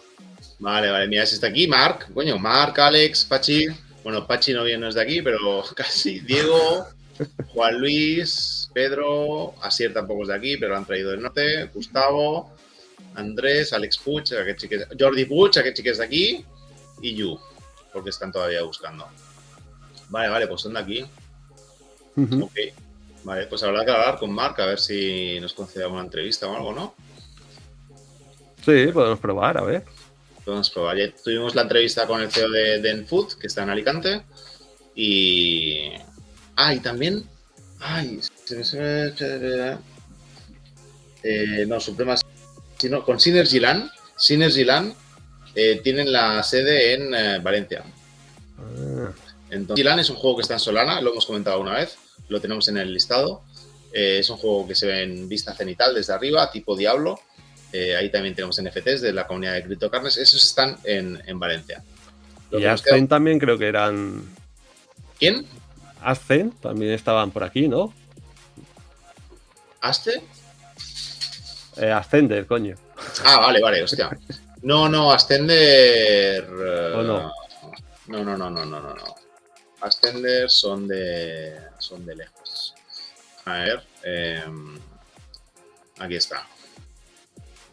Vale, vale, mira, ese está aquí. Marc, coño, Marc, Alex, Pachi. Bueno, Pachi no viene no es de aquí, pero [LAUGHS] casi. Diego, Juan Luis, Pedro, Asier tampoco es de aquí, pero lo han traído del norte. Gustavo, Andrés, Alex és- Jordi Puig, aquest xic és d'aquí, y Yu, porque están todavía buscando. Vale, vale, pues son de aquí. Ok. Vale, pues habrá que hablar con Marc a ver si nos concede una entrevista o algo, ¿no? Sí, podemos probar, a ver. Podemos probar. Ya tuvimos la entrevista con el CEO de Denfood, que está en Alicante. Y. Ah, y también. Ay, eh, no, Suprema. sino con Synergyland. Synergyland eh, tienen la sede en eh, Valencia. Ah, Entonces, es un juego que está en Solana, lo hemos comentado una vez, lo tenemos en el listado. Eh, es un juego que se ve en vista cenital desde arriba, tipo Diablo. Ahí también tenemos NFTs de la comunidad de CryptoCarnes. Esos están en, en Valencia. Lo Y que nos queda- Ascen también creo que eran. ¿Quién? Ascen también estaban por aquí, ¿no? ¿Aste? Eh, Ascender, coño. Ah, vale, vale, hostia. No, no, Ascender. eh, ¿O no? No, no, no, no, no, no, no. Ascender son de. son de lejos. A ver. eh, aquí está.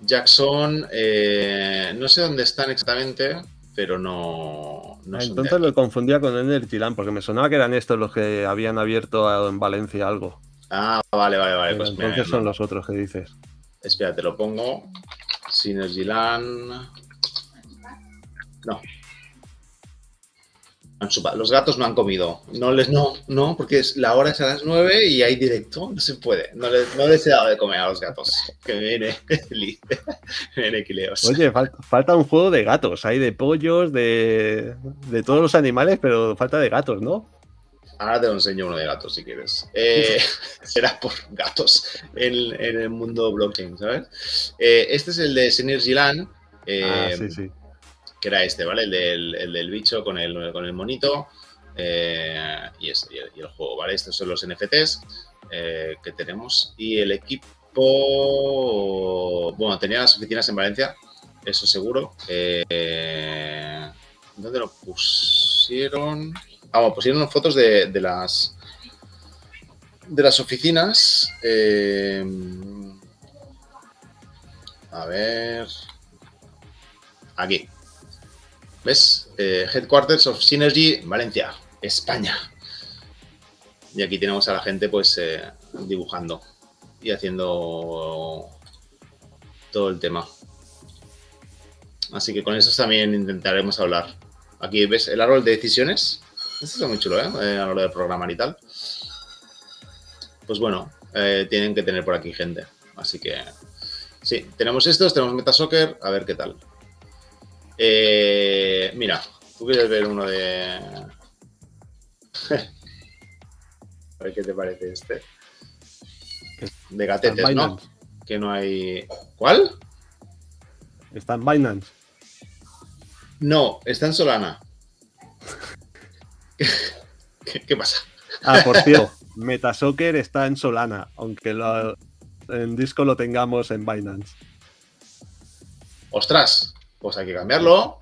Jackson. eh, no sé dónde están exactamente, pero no. no son Entonces lo confundía con Energyland, porque me sonaba que eran estos los que habían abierto en Valencia algo. Ah, vale, vale, vale. Pues entonces son los otros que dices. Espera, te lo pongo. Synergyland. No. Los gatos no han comido. No les, no, no, porque es, la hora es a las 9 y hay directo. No se puede. No les, no les he dado de comer a los gatos. Que viene, [LAUGHS] viene quileos. Oye, falta, un juego de gatos. Hay de pollos, de, de todos los animales, pero falta de gatos, ¿no? Ahora te lo enseño uno de gatos si quieres. Eh, [LAUGHS] será por gatos en, el mundo blockchain, ¿sabes? Eh, este es el de Synergy Land. Eh, ah, sí, sí que era este, ¿vale? El del, bicho con el, con el monito eh, y, el, juego, ¿vale? Estos son los NFTs eh, que tenemos y el equipo, bueno, tenía las oficinas en Valencia, eso seguro. Eh, ¿Dónde lo pusieron? Ah, bueno, pusieron fotos de, las de las oficinas. a ver. Aquí. ¿Ves? Eh, Headquarters of Synergy, Valencia, España. Y aquí tenemos a la gente pues eh, dibujando y haciendo todo el tema. Así que con eso también intentaremos hablar. Aquí ves el árbol de decisiones. Esto está muy chulo, ¿eh? El árbol de programar y tal. Pues bueno, eh, tienen que tener por aquí gente. Así que sí, tenemos estos, tenemos Metasoccer, a ver qué tal. Eh, mira, tú quieres ver uno de. [LAUGHS] a ver qué te parece este. De gatetes, ¿no? Que no hay. ¿Cuál? Está en Binance. No, está en Solana. [LAUGHS] ¿Qué, pasa? Ah, por [LAUGHS] cierto, Metasoccer está en Solana, aunque en disco lo tengamos en Binance. ¡Ostras! Pues hay que cambiarlo.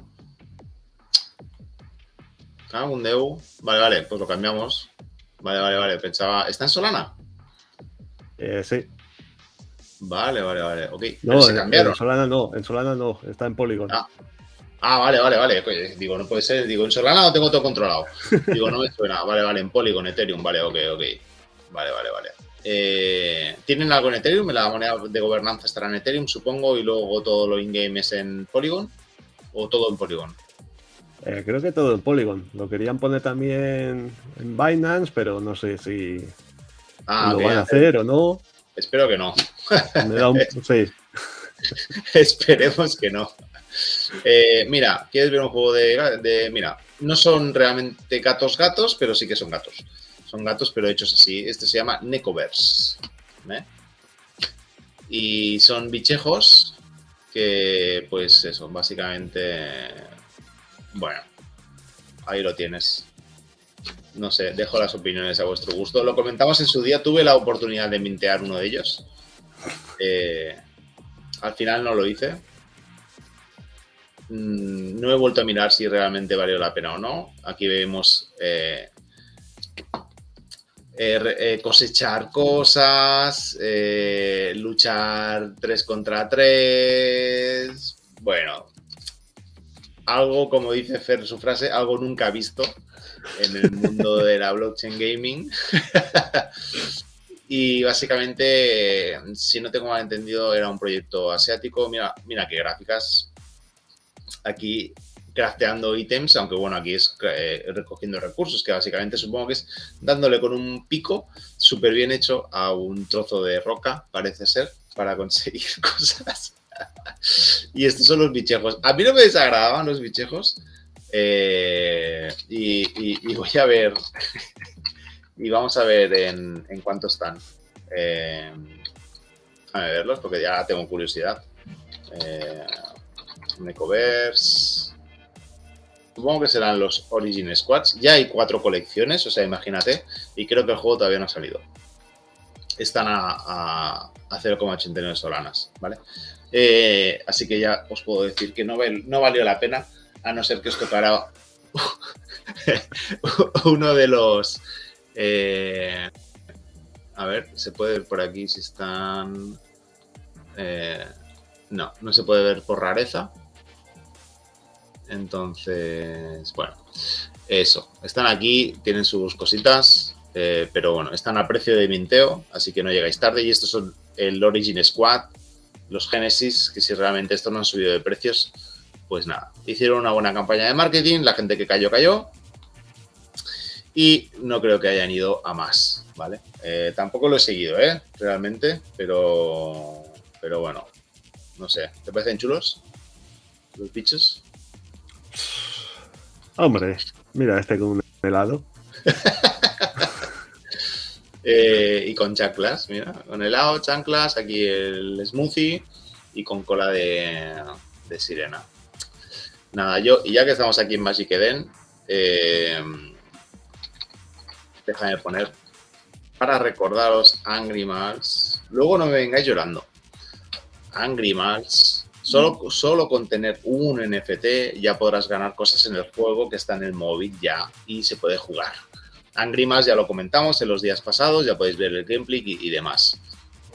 Un Deu. Vale, vale, pues lo cambiamos. Vale, vale, vale. Pensaba. ¿Está en Solana? Eh, sí. Vale, vale, vale. Ok. No, se cambiaron. En Solana no, en Solana no, está en Polygon. Ah. ah vale, vale, vale. digo, no puede ser. Digo, en Solana lo tengo todo controlado. [LAUGHS] Digo, no me suena. Vale, vale, en Polygon, Ethereum. Vale, ok, ok. Vale, vale, vale. Eh, ¿Tienen algo en Ethereum? ¿La moneda de gobernanza estará en Ethereum, supongo? Y luego todo lo in-game es en Polygon. ¿O todo en Polygon? Eh, creo que todo en Polygon. Lo querían poner también en Binance, pero no sé si ah, lo van a hacer o no. Espero que no. [LAUGHS] [LAUGHS] sí. Esperemos que no. Eh, mira, ¿quieres ver un juego de, de, Mira, no son realmente gatos gatos, pero sí que son gatos. Son gatos, pero hechos así. Este se llama Necoverse. ¿eh? Y son bichejos que, pues eso, básicamente, bueno, ahí lo tienes. No sé, dejo las opiniones a vuestro gusto. Lo comentamos en su día, tuve la oportunidad de mintear uno de ellos. Eh, al final no lo hice. Mm, no he vuelto a mirar si realmente valió la pena o no. Aquí vemos eh, eh, eh, cosechar cosas, eh, luchar tres contra tres. Bueno, algo, como dice Fer su frase, algo nunca visto en el mundo [LAUGHS] de la blockchain gaming. [LAUGHS] y básicamente, si no tengo mal entendido, era un proyecto asiático. Mira, mira qué gráficas. Aquí crafteando ítems, aunque bueno, aquí es eh, recogiendo recursos, que básicamente supongo que es dándole con un pico súper bien hecho a un trozo de roca, parece ser, para conseguir [LAUGHS] cosas. y estos son los bichejos. A mí no me desagradaban los bichejos. Eh, y, voy a ver. [LAUGHS] y vamos a ver en, cuánto están. Eh, a verlos, porque ya tengo curiosidad. Eh, Necoverse. Supongo que serán los Origin Squads. Ya hay cuatro colecciones, o sea, imagínate. Y creo que el juego todavía no ha salido. Están a, a, 0,89 solanas, ¿vale? Eh, así que ya os puedo decir que no, no valió la pena, a no ser que os tocara [LAUGHS] uno de los... Eh, a ver, se puede ver por aquí si están... Eh, no, no se puede ver por rareza. Entonces, bueno, eso. Están aquí, tienen sus cositas, eh, pero bueno, están a precio de minteo, así que no llegáis tarde. Y estos son el Origin Squad, los Genesis, que si realmente estos no han subido de precios, pues nada. Hicieron una buena campaña de marketing, la gente que cayó, cayó. y no creo que hayan ido a más, ¿vale? Eh, tampoco lo he seguido, ¿eh? Realmente, pero, pero bueno, no sé, ¿te parecen chulos los bichos? Hombre, mira este con un helado. [LAUGHS] Eh, y con chanclas, mira, con helado, chanclas, aquí el smoothie y con cola de, de sirena. Nada, yo, y ya que estamos aquí en Magic Eden, eh, déjame poner para recordaros Angry Mars. Luego no me vengáis llorando. Angry Mars. Solo, solo con tener un NFT ya podrás ganar cosas en el juego que está en el móvil ya y se puede jugar. Angry Mars ya lo comentamos en los días pasados, ya podéis ver el gameplay y, demás.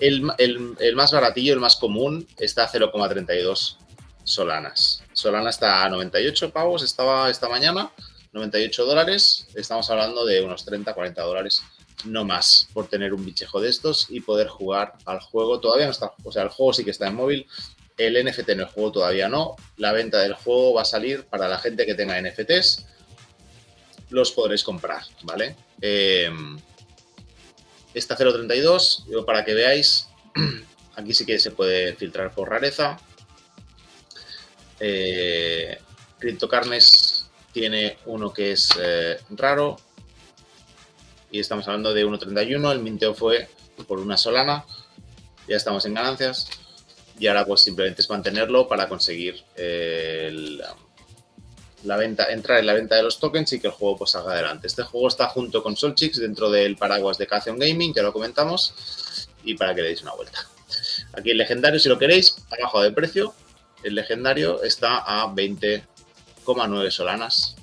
El, el, más baratillo, el más común, está a 0,32 solanas. Solana está a 98 pavos, estaba esta mañana, 98 dólares. Estamos hablando de unos 30, 40 dólares, no más, por tener un bichejo de estos y poder jugar al juego. Todavía no está, o sea, el juego sí que está en móvil, el NFT en el juego todavía no. La venta del juego va a salir para la gente que tenga NFTs. Los podréis comprar, ¿vale? Eh, esta 0.32, para que veáis, [CLEARS THROAT] aquí sí que se puede filtrar por rareza. Eh, CryptoCarnes tiene uno que es eh, raro y estamos hablando de 1.31. El minteo fue por una solana. Ya estamos en ganancias y ahora pues simplemente es mantenerlo para conseguir eh, la, venta, entrar en la venta de los tokens y que el juego pues salga adelante. Este juego está junto con Solchix dentro del paraguas de Cacion Gaming, ya lo comentamos, y para que le deis una vuelta. Aquí el legendario, si lo queréis, ha bajado de precio, el legendario está a 20,9 solanas,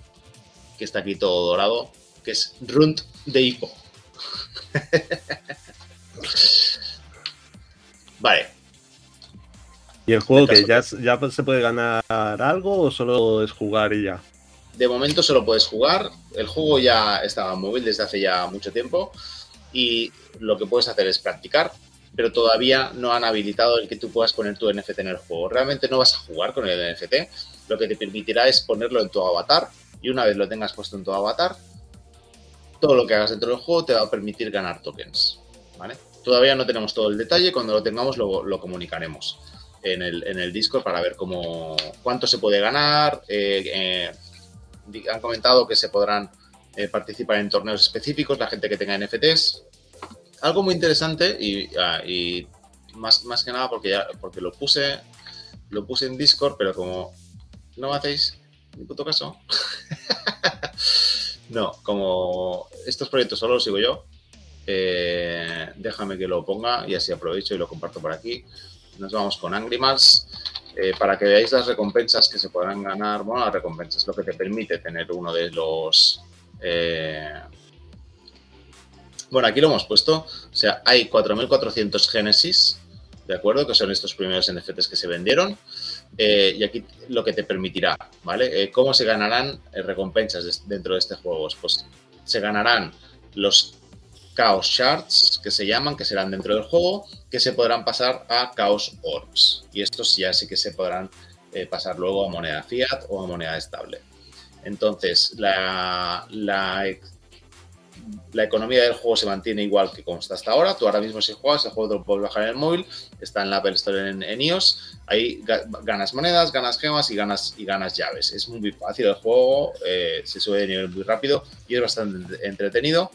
que está aquí todo dorado, que es Rund de Hipo. [LAUGHS] vale. ¿Y el juego que ya, ya se puede ganar algo o solo es jugar y ya? De momento solo puedes jugar. El juego ya estaba móvil desde hace ya mucho tiempo y lo que puedes hacer es practicar pero todavía no han habilitado el que tú puedas poner tu NFT en el juego. Realmente no vas a jugar con el NFT, lo que te permitirá es ponerlo en tu avatar y una vez lo tengas puesto en tu avatar, todo lo que hagas dentro del juego te va a permitir ganar tokens. ¿vale? Todavía no tenemos todo el detalle, cuando lo tengamos lo, comunicaremos en el, en el, Discord para ver cómo, cuánto se puede ganar. Eh, eh, han comentado que se podrán eh, participar en torneos específicos, la gente que tenga NFTs, algo muy interesante ah, y, más, más, que nada porque, ya, porque lo puse lo puse en Discord, pero como no me hacéis ni puto caso, [LAUGHS] no, como estos proyectos solo los sigo yo, déjame que lo ponga y así aprovecho y lo comparto por aquí. Nos vamos con Angry eh, para que veáis las recompensas que se podrán ganar. Bueno, las recompensas, lo que te permite tener uno de los eh, bueno, aquí lo hemos puesto. O sea, hay 4.400 Genesis, ¿de acuerdo? Que son estos primeros NFTs que se vendieron. Eh, y aquí lo que te permitirá, ¿vale? Eh, ¿Cómo se ganarán recompensas dentro de este juego? Pues se ganarán los Chaos Shards, que se llaman, que serán dentro del juego, que se podrán pasar a Chaos Orbs. Y estos ya sí que se podrán pasar luego a moneda fiat o a moneda estable. Entonces, la, la, la economía del juego se mantiene igual que como está hasta ahora. Tú ahora mismo si juegas, el juego te lo puedes bajar en el móvil, está en la Apple Store en, iOS. Ahí ganas monedas, ganas gemas y ganas, y ganas llaves. Es muy fácil el juego, eh, se sube de nivel muy rápido y es bastante entretenido.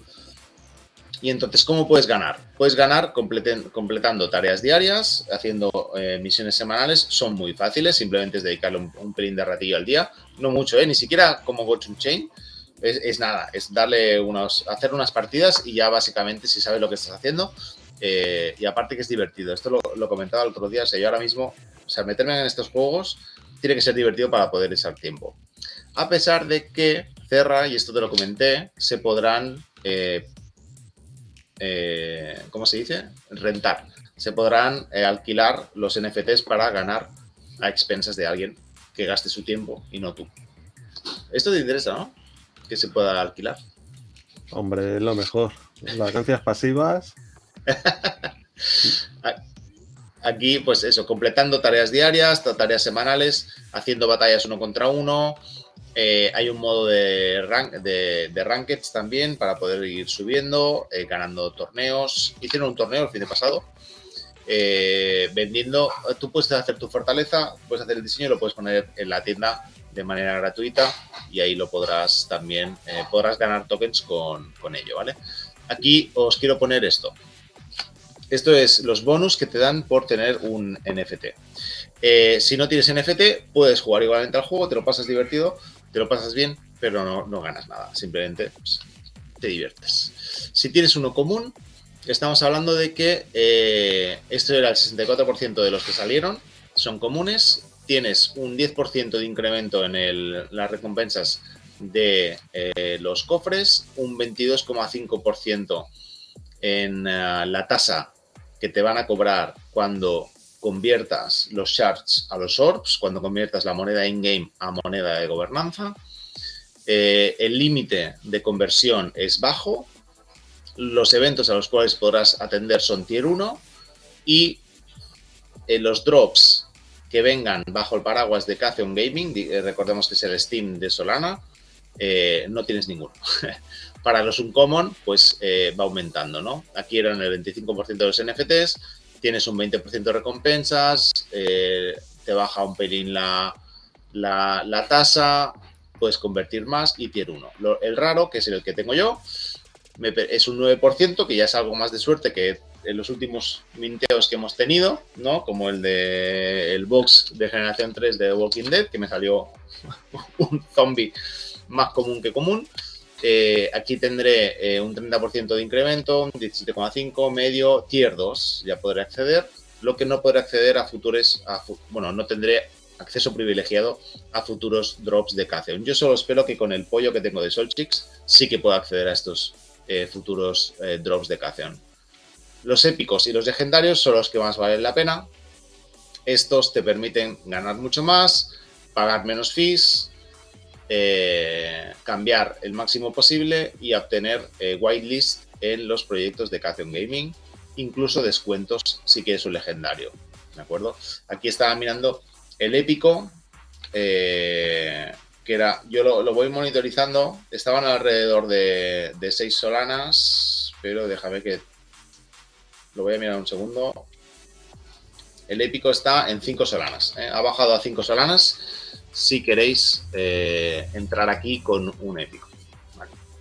Y entonces, ¿cómo puedes ganar? Puedes ganar completando tareas diarias, haciendo eh, misiones semanales. Son muy fáciles, simplemente es dedicarle un, pelín de ratillo al día. No mucho, ¿eh? ni siquiera como Go Chain es, nada, es darle unos, hacer unas partidas y ya básicamente si sabes lo que estás haciendo. Eh, y aparte que es divertido. Esto lo, comentaba el otro día. O sea, yo ahora mismo, o sea, meterme en estos juegos tiene que ser divertido para poder echar tiempo. A pesar de que Cerra, y esto te lo comenté, se podrán, eh, eh, ¿cómo se dice? Rentar. Se podrán alquilar los NFTs para ganar a expensas de alguien que gaste su tiempo y no tú. Esto te interesa, ¿no? que se pueda alquilar. Hombre, es lo mejor. Las ganancias pasivas. [LAUGHS] Aquí, pues eso, completando tareas diarias, tareas semanales, haciendo batallas uno contra uno, Eh, hay un modo de, rank, de, rankeds también para poder ir subiendo, eh, ganando torneos. Hicieron un torneo el fin de pasado. Eh, vendiendo, tú puedes hacer tu fortaleza, puedes hacer el diseño y lo puedes poner en la tienda de manera gratuita y ahí lo podrás también, podrás ganar tokens con, con ello, ¿vale? Aquí os quiero poner esto. Esto es los bonus que te dan por tener un NFT. si no tienes NFT, puedes jugar igualmente al juego, te lo pasas divertido, te lo pasas bien, pero no, ganas nada. Simplemente pues, te diviertes. Si tienes uno común, estamos hablando de que eh, esto era el 64% de los que salieron, son comunes. Tienes un 10% de incremento en las recompensas de eh, los cofres, un 22,5% en eh, la tasa que te van a cobrar cuando conviertas los shards a los orbs, cuando conviertas la moneda in-game a moneda de gobernanza. Eh, el límite de conversión es bajo. Los eventos a los cuales podrás atender son tier 1 y eh, los drops que vengan bajo el paraguas de Catheon Gaming, eh, recordemos que es el Steam de Solana, no tienes ninguno. [LAUGHS] Para los Uncommon, pues va aumentando, ¿no? Aquí eran el 25% de los NFTs, tienes un 20% de recompensas, eh, te baja un pelín la, la, tasa, puedes convertir más y tier 1. el raro, que es el que tengo yo, es un 9%, que ya es algo más de suerte que en los últimos minteos que hemos tenido, ¿no? Como el de el box de generación 3 de Walking Dead, que me salió [LAUGHS] un zombie más común que común. Eh, aquí tendré eh, un 30% de incremento, un 17,5, medio, tier 2, ya podré acceder. Lo que no podré acceder a futuros, bueno, no tendré acceso privilegiado a futuros drops de Catheon. Yo solo espero que con el pollo que tengo de Solchix sí que pueda acceder a estos eh, futuros drops de Catheon. Los épicos y los legendarios son los que más valen la pena. Estos te permiten ganar mucho más, pagar menos fees, eh, cambiar el máximo posible y obtener eh, whitelist en los proyectos de Cation Gaming, incluso descuentos si quieres un legendario. ¿De acuerdo? Aquí estaba mirando el épico, eh, que era, yo lo, voy monitorizando, estaban alrededor de, de 6 solanas, pero déjame que lo voy a mirar un segundo. El épico está en 5 solanas, ha bajado a 5 solanas si queréis eh, entrar aquí con un épico.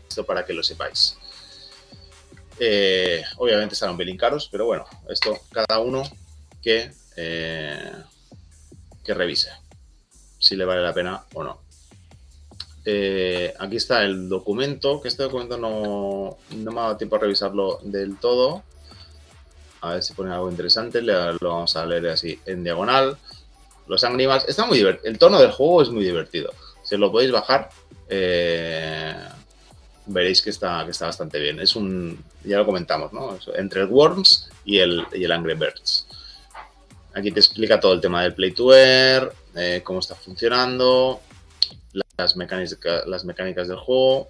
Esto para que lo sepáis. Eh, obviamente están un pelín caros, pero bueno, esto cada uno que, eh, que revise si le vale la pena o no. aquí está el documento, que este documento no, no me ha dado tiempo a revisarlo del todo. A ver si pone algo interesante, lo vamos a leer así en diagonal. Los Animals está muy divertido. El tono del juego es muy divertido. Si lo podéis bajar, eh, veréis que está, que está bastante bien. Es un, ya lo comentamos, ¿no? Entre el Worms y el, y el Angry Birds. Aquí te explica todo el tema del Play to Air, eh, cómo está funcionando, las mecánicas, las mecánicas del juego.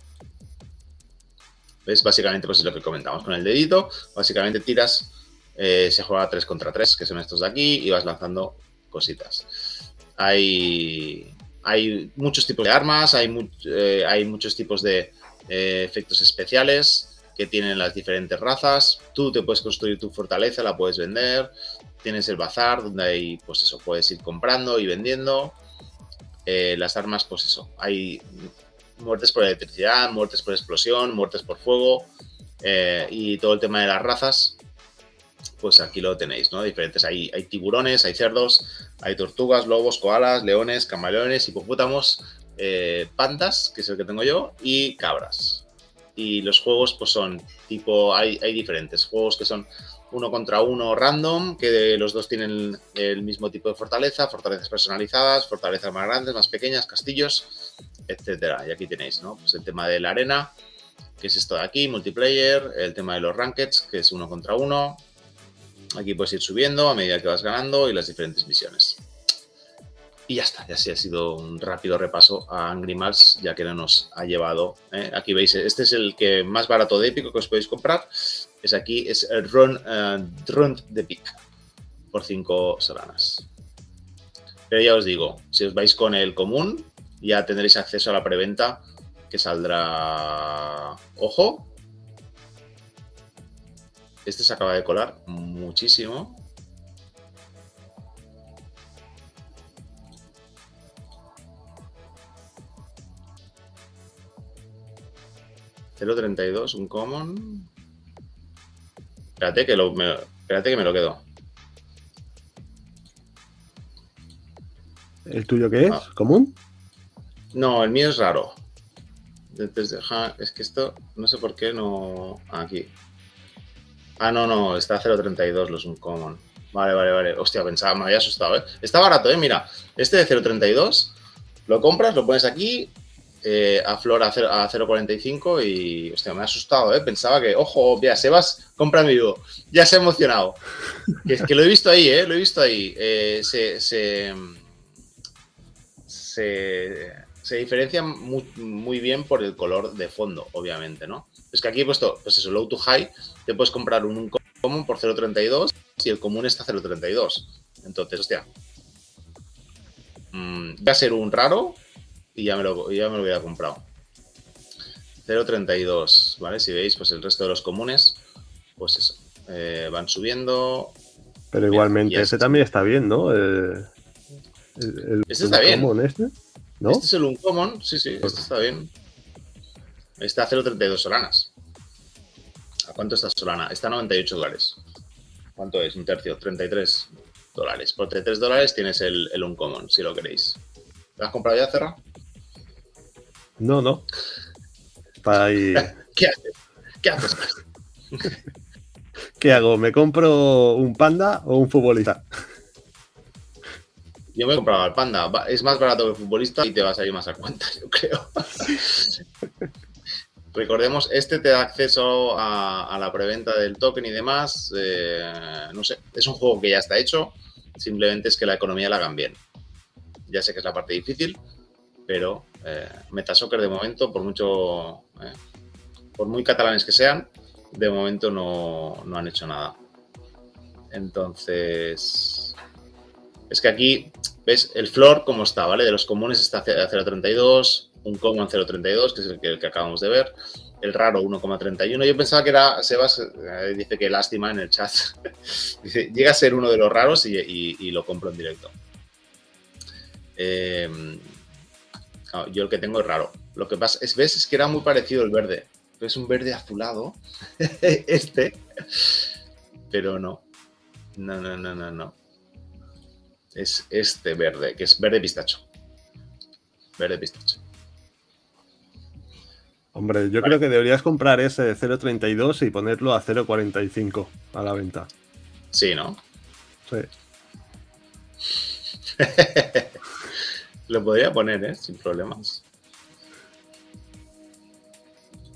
¿Ves? Básicamente, pues es lo que comentamos con el dedito. Básicamente tiras, eh, se juega 3 contra 3, que son estos de aquí, y vas lanzando cositas. Hay, muchos tipos de armas, hay, eh, muchos tipos de eh, efectos especiales que tienen las diferentes razas. Tú te puedes construir tu fortaleza, la puedes vender. Tienes el bazar donde hay, pues eso, puedes ir comprando y vendiendo. Eh, las armas, pues eso, hay muertes por electricidad, muertes por explosión, muertes por fuego y todo el tema de las razas pues aquí lo tenéis, ¿no? Diferentes, hay, hay tiburones, hay cerdos, hay tortugas, lobos, koalas, leones, camaleones, hipopótamos, eh, pandas, que es el que tengo yo, y cabras. Y los juegos, pues son tipo, hay, hay diferentes juegos que son uno contra uno random, que los dos tienen el mismo tipo de fortaleza, fortalezas personalizadas, fortalezas más grandes, más pequeñas, castillos, etcétera. Y aquí tenéis, ¿no? Pues el tema de la arena, que es esto de aquí, multiplayer, el tema de los rankeds, que es uno contra uno, Aquí puedes ir subiendo a medida que vas ganando y las diferentes misiones. Y ya está, ya sí ha sido un rápido repaso a Angry Mars, ya que no nos ha llevado. ¿eh? Aquí veis, este es el que más barato de épico que os podéis comprar. Es aquí, es el Run, de Pic, por 5 solanas. Pero ya os digo, si os vais con el común, ya tendréis acceso a la preventa que saldrá. Ojo. Este se acaba de colar muchísimo. ¿0.32, un common. Espérate que, lo, me, espérate que me lo quedo. ¿El tuyo qué es? Ah. ¿Común? No, el mío es raro. es que esto, no sé por qué no. Aquí. Ah, no, no, está a 0.32 los Uncommon. Vale, vale, vale. Hostia, pensaba, me había asustado, ¿eh? Está barato, ¿eh? Mira, este de 0.32 lo compras, lo pones aquí, eh, a Flor a 0.45 y, hostia, me ha asustado, ¿eh? Pensaba que, ojo, ya, Sebas, compra vivo. Ya se ha emocionado. Que, que lo he visto ahí, ¿eh? Lo he visto ahí. Eh, se, se, se, diferencia muy, bien por el color de fondo, obviamente, ¿no? Es que aquí he puesto, pues eso, low to high, te puedes comprar un, común por 0.32 y el común está a 0.32. Entonces, hostia, mm, va a ser un raro y ya me lo, ya me lo hubiera comprado. 0.32, ¿vale? Si veis, pues el resto de los comunes, pues eso, eh, van subiendo. Pero igualmente, ese también está bien, ¿no? este está bien. Este, ¿no? este es el Uncommon, sí, sí, este está bien. Está a 0.32 solanas. ¿A cuánto está Solana? Está a 98 dólares. ¿Cuánto es? Un tercio, 33 dólares. Por 33 dólares tienes el, el Uncommon, si lo queréis. ¿Lo has comprado ya, Cerra? No, no. Ahí... [LAUGHS] ¿Qué haces? ¿Qué haces? [LAUGHS] ¿Qué hago? ¿Me compro un panda o un futbolista? Yo me he comprado al Panda. Es más barato que el futbolista y te vas a ir más a cuenta, [LAUGHS] yo creo. Recordemos, este te da acceso a, la preventa del token y demás. Eh, no sé, es un juego que ya está hecho. Simplemente es que la economía la hagan bien. Ya sé que es la parte difícil, pero eh, Metasoccer de momento, por mucho, eh, por muy catalanes que sean, de momento no, no han hecho nada. Entonces, es que aquí, ¿ves? El floor, ¿cómo está? ¿Vale? De los comunes está a 0.32, un common 0.32, que es el que, acabamos de ver, el raro 1,31. Yo pensaba que era, Sebas eh, dice que lástima en el chat. [LAUGHS] dice, llega a ser uno de los raros y, lo compro en directo. Eh, yo el que tengo es raro. Lo que pasa es, ves, es que era muy parecido el verde. Es un verde azulado, [LAUGHS] este, pero no. No, no, no, no, no es este verde, que es verde pistacho. Verde pistacho. Hombre, yo creo que deberías comprar ese de 0.32 y ponerlo a 0.45 a la venta. Sí, ¿no? Sí. [LAUGHS] Lo podría poner, ¿eh? Sin problemas.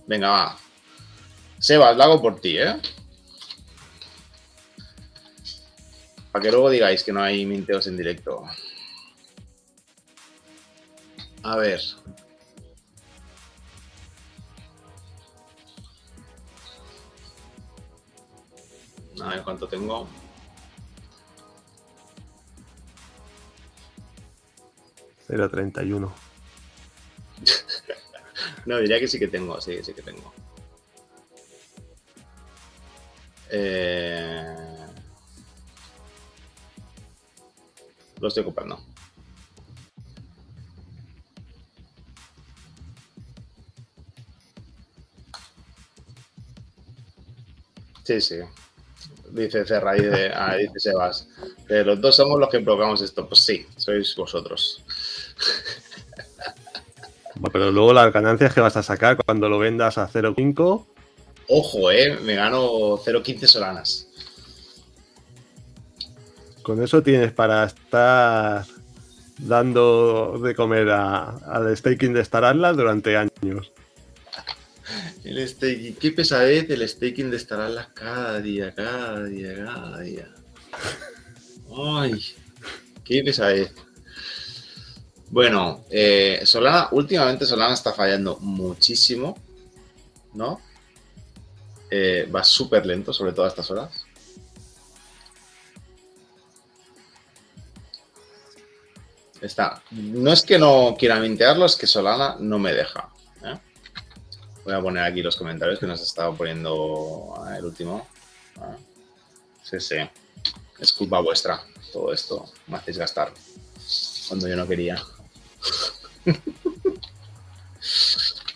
Venga, va. Sebas, lo hago por ti, ¿eh? Para que luego digáis que no hay minteos en directo. A ver. A ver cuánto tengo. uno. [LAUGHS] no, diría que sí que tengo, sí, sí que tengo. Eh... Lo estoy ocupando. Sí, sí. Dice Cerra y de, ah, dice Sebas. los dos somos los que provocamos esto. Pues sí, sois vosotros. Pero luego las ganancias que vas a sacar cuando lo vendas a 0.5. Ojo, eh, me gano 0.15 solanas. Con eso tienes para estar dando de comer al staking de Star Atlas durante años. El staking, qué pesadez el staking de Star Atlas cada día, cada día, cada día. Ay, qué pesadez. Bueno, eh, Solana, últimamente Solana está fallando muchísimo, ¿no? Eh, va súper lento, sobre todo a estas horas. Está. No es que no quiera mintearlo, es que Solana no me deja. Voy a poner aquí los comentarios que nos estado poniendo el último. Ah. Sí, sí. Es culpa vuestra todo esto. Me hacéis gastar cuando yo no quería. [LAUGHS]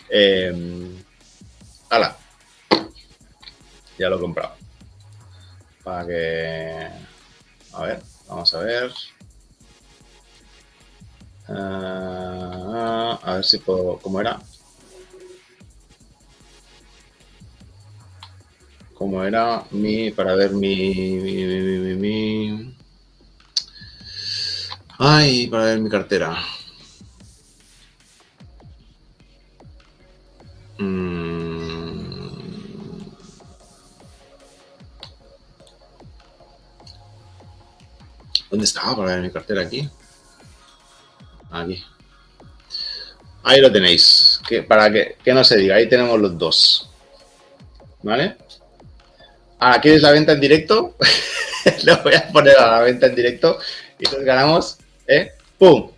eh, ¡Hala! Ya lo he comprado. Para que... A ver, vamos a ver. Ah, a ver si puedo... ¿Cómo era? ¿Cómo era mi... para ver mi... mi, mi, Ay, para ver mi cartera. Mm. ¿Dónde estaba para ver mi cartera aquí? Aquí. Ahí lo tenéis. Que, para que, no se diga, ahí tenemos los dos. ¿Vale? Ahora, ¿quieres la venta en directo? [LAUGHS] Lo voy a poner a la venta en directo y entonces ganamos, ¿eh? ¡Pum!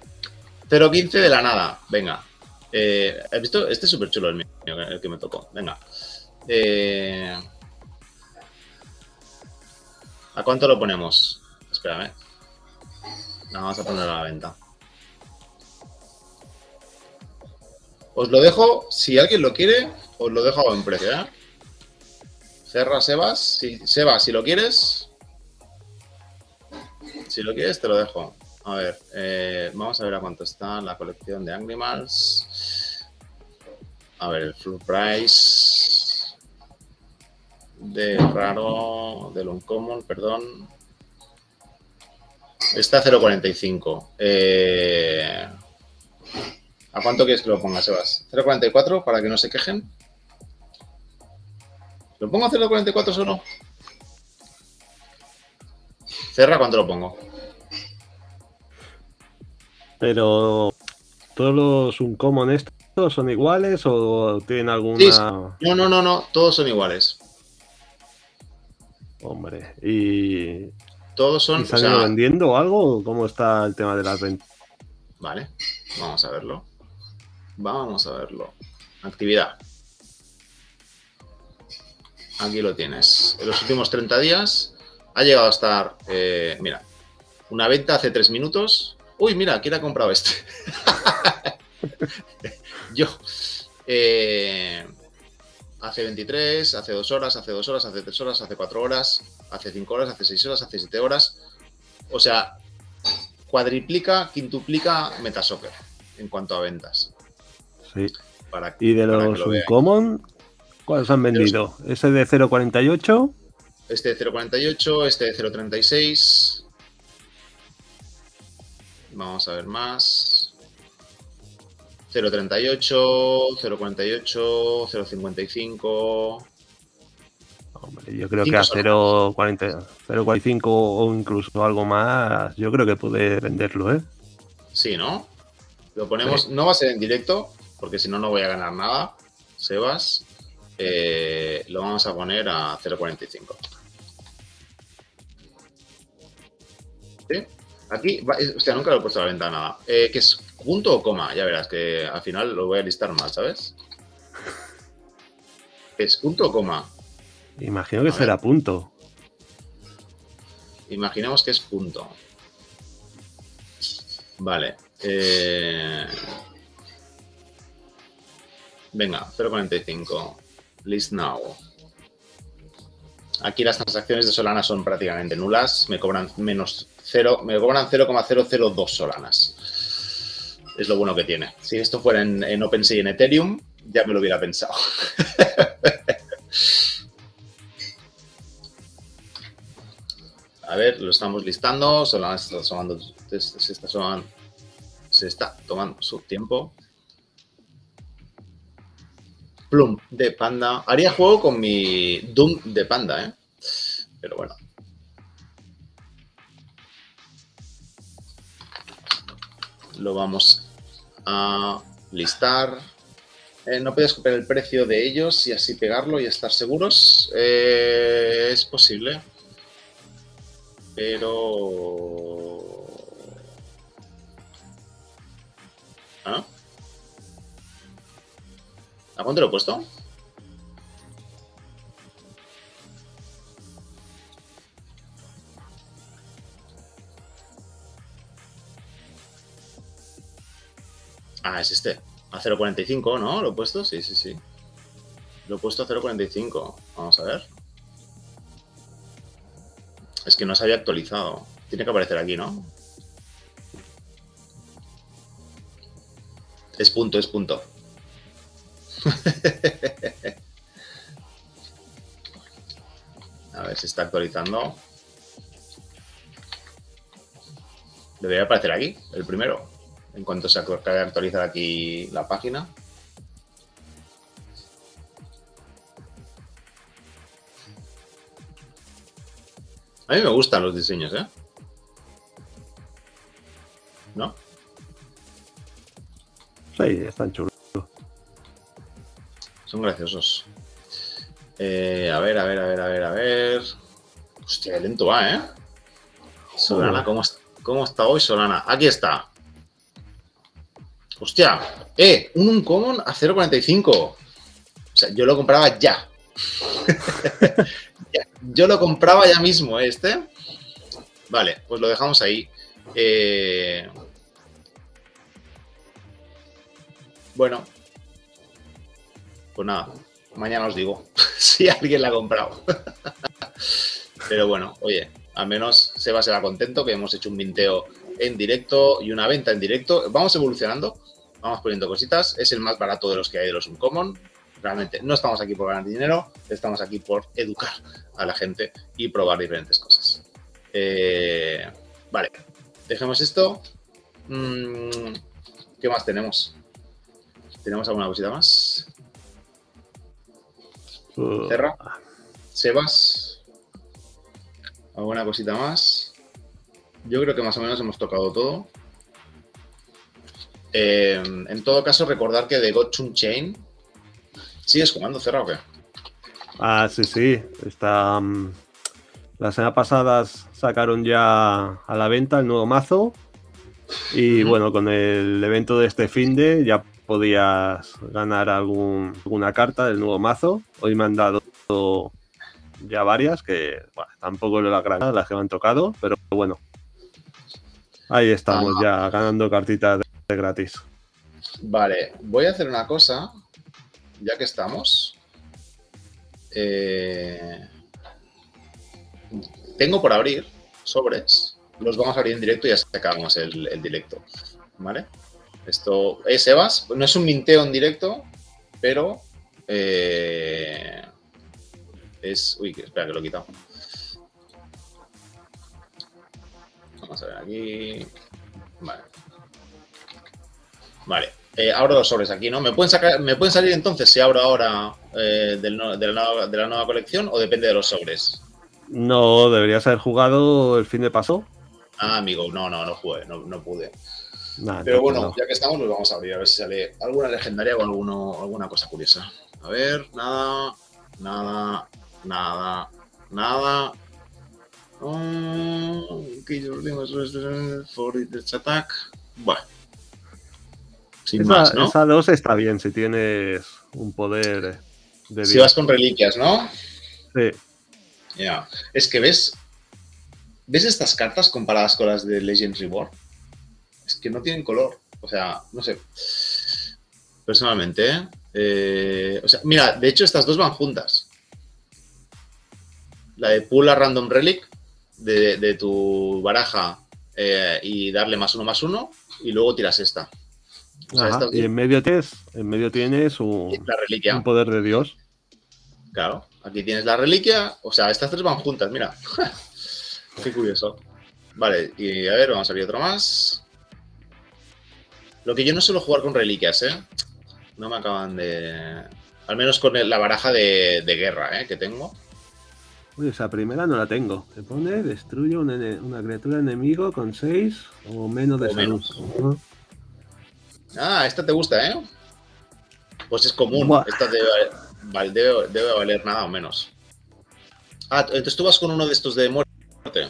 0.15 de la nada. Venga. Eh, ¿Has visto? Este es súper chulo el mío, el que me tocó. Venga. Eh, ¿A cuánto lo ponemos? Espérame. vamos a ponerlo a la venta. Os lo dejo, si alguien lo quiere, os lo dejo a buen precio, ¿eh? Cerra Sebas. Si, Sebas, si lo quieres. Si lo quieres, te lo dejo. A ver, eh, vamos a ver a cuánto está la colección de Animals. A ver, el full price de raro, del uncommon, perdón. Está a 0.45. Eh, ¿A cuánto quieres que lo ponga, Sebas? ¿0.44 para que no se quejen? ¿Lo pongo a 0.44 solo? Cerra, ¿cuánto lo pongo? Pero, ¿todos los Uncommon estos son iguales o tienen alguna...? No, no, no, no, todos son iguales. Hombre, y... Todos son... ¿Se han vendiendo algo? ¿Cómo está el tema de las ventas? Vale, vamos a verlo. Vamos a verlo. Actividad. Aquí lo tienes. En los últimos 30 días ha llegado a estar, eh, mira, una venta hace 3 minutos. Uy, mira, ¿quién ha comprado este? [LAUGHS] Yo. Eh, hace 23, hace 2 horas, hace 2 horas, hace 3 horas, hace 4 horas, hace 5 horas, hace 6 horas, hace 7 horas. O sea, cuadriplica, quintuplica Metasoccer en cuanto a ventas. Sí. ¿Y de los Uncommon? ¿Cuáles han vendido? ¿Ese de 0.48? Este de 0.48, este de 0.36. Vamos a ver más. 0.38, 0.48, 0.55. Hombre, yo creo que a 0.45 o incluso algo más, yo creo que puede venderlo, ¿eh? Sí, ¿no? Lo ponemos, no va a ser en directo, porque si no, no voy a ganar nada. Sebas, eh, lo vamos a poner a 0.45. ¿Sí? Aquí, o sea, nunca lo he puesto a la venta nada. Eh, ¿Qué es punto o coma? Ya verás que al final lo voy a listar mal, ¿sabes? ¿Es punto o coma? Imagino que será punto. Imaginemos que es punto. Vale. Eh... Venga, 0.45. List now. Aquí las transacciones de Solana son prácticamente nulas. Me cobran menos 0, me cobran 0,002 Solanas. Es lo bueno que tiene. Si esto fuera en, en OpenSea y en Ethereum, ya me lo hubiera pensado. [LAUGHS] A ver, lo estamos listando. Solana se está tomando, se está, se está tomando su tiempo. Plum de Panda. Haría juego con mi Doom de Panda, ¿eh? Pero bueno. Lo vamos a listar. Eh, no puedes copiar el precio de ellos y así pegarlo y estar seguros. Eh, es posible. Pero... ¿A cuánto lo he puesto? Ah, es este. A 0.45, ¿no? ¿Lo he puesto? Sí, sí, sí. Lo he puesto a 0.45. Vamos a ver. Es que no se había actualizado. Tiene que aparecer aquí, ¿no? Es punto, es punto. [LAUGHS] a ver si está actualizando. Debería aparecer aquí, el primero. En cuanto se acabe actualizar aquí la página. A mí me gustan los diseños, ¿eh? ¿No? Sí, están chulos. Son graciosos. Eh, a ver, a ver, a ver, a ver, a ver. Hostia, qué lento va, ¿eh? Solana, ¿cómo, ¿cómo está hoy Solana? Aquí está. Hostia, eh, un Uncommon a 0.45. O sea, yo lo compraba ya. [LAUGHS] yo lo compraba ya mismo, este. Vale, pues lo dejamos ahí. Eh... Bueno. Pues nada, mañana os digo [LAUGHS] si alguien la ha comprado. [LAUGHS] Pero bueno, oye, al menos Seba se va contento que hemos hecho un minteo en directo y una venta en directo. Vamos evolucionando, vamos poniendo cositas. Es el más barato de los que hay de los Uncommon. Realmente no estamos aquí por ganar dinero, estamos aquí por educar a la gente y probar diferentes cosas. Eh, vale, dejemos esto. Mm, ¿Qué más tenemos? ¿Tenemos alguna cosita más? Cerra. Sebas. ¿Alguna cosita más? Yo creo que más o menos hemos tocado todo. Eh, en todo caso, recordar que de Gotchun Chain. ¿Sigues jugando, Cerra o qué? Ah, sí, sí. Está. Um, la semana pasada sacaron ya a la venta el nuevo mazo. Y bueno, con el evento de este fin de ya podías ganar algún, alguna carta del nuevo mazo. Hoy me han dado ya varias, que bueno, tampoco las grandes las que me han tocado, pero bueno. Ahí estamos Ah. ya ganando cartitas de, de gratis. Vale, voy a hacer una cosa, ya que estamos. Eh, tengo por abrir sobres. Los vamos a abrir en directo y ya sacamos el, el directo. ¿Vale? Esto es Evas. No es un minteo en directo, pero eh, es. Uy, espera que lo he quitado. Vamos a ver aquí. Vale. Vale. Eh, abro los sobres aquí, ¿no? ¿Me pueden, sacar, ¿Me pueden salir entonces si abro ahora eh, del de, la nueva, de la nueva colección o depende de los sobres? No, deberías haber jugado el fin de paso. Ah, amigo, no, no, no jugué, no, no pude. Nah, Pero bueno, no. ya que estamos, los vamos a abrir a ver si sale alguna legendaria o alguno, alguna cosa curiosa. A ver, nada, nada, nada, nada. Oh, que yo tengo for its attack. Bueno. Sin esa, más, ¿no? esa 2 está bien si tienes un poder de Si vida. vas con reliquias, ¿no? Sí. Ya. Es que ves. ¿Ves estas cartas comparadas con las de Legends Reborn? Es que no tienen color. O sea, no sé. Personalmente, ¿eh? Eh, o sea, mira, de hecho, estas dos van juntas. La de pull a random relic de, de tu baraja eh, y darle más uno más uno. Y luego tiras esta. O sea, Ajá, esta- Y en medio tienes, en medio tienes un, la reliquia. un poder de Dios. Claro, aquí tienes la reliquia. O sea, estas tres van juntas, mira. [LAUGHS] Qué curioso. Vale, y a ver, vamos a abrir otro más. Lo que yo no suelo jugar con reliquias, ¿eh? No me acaban de... Al menos con la baraja de, de guerra, ¿eh? Que tengo. Uy, esa primera no la tengo. Te pone destruye una criatura enemigo con 6 o menos de O salud. menos. Ah, esta te gusta, ¿eh? Pues es común. Buah. Esta debe, val- debe- debe valer nada o menos. Ah, entonces tú vas con uno de estos de muerte.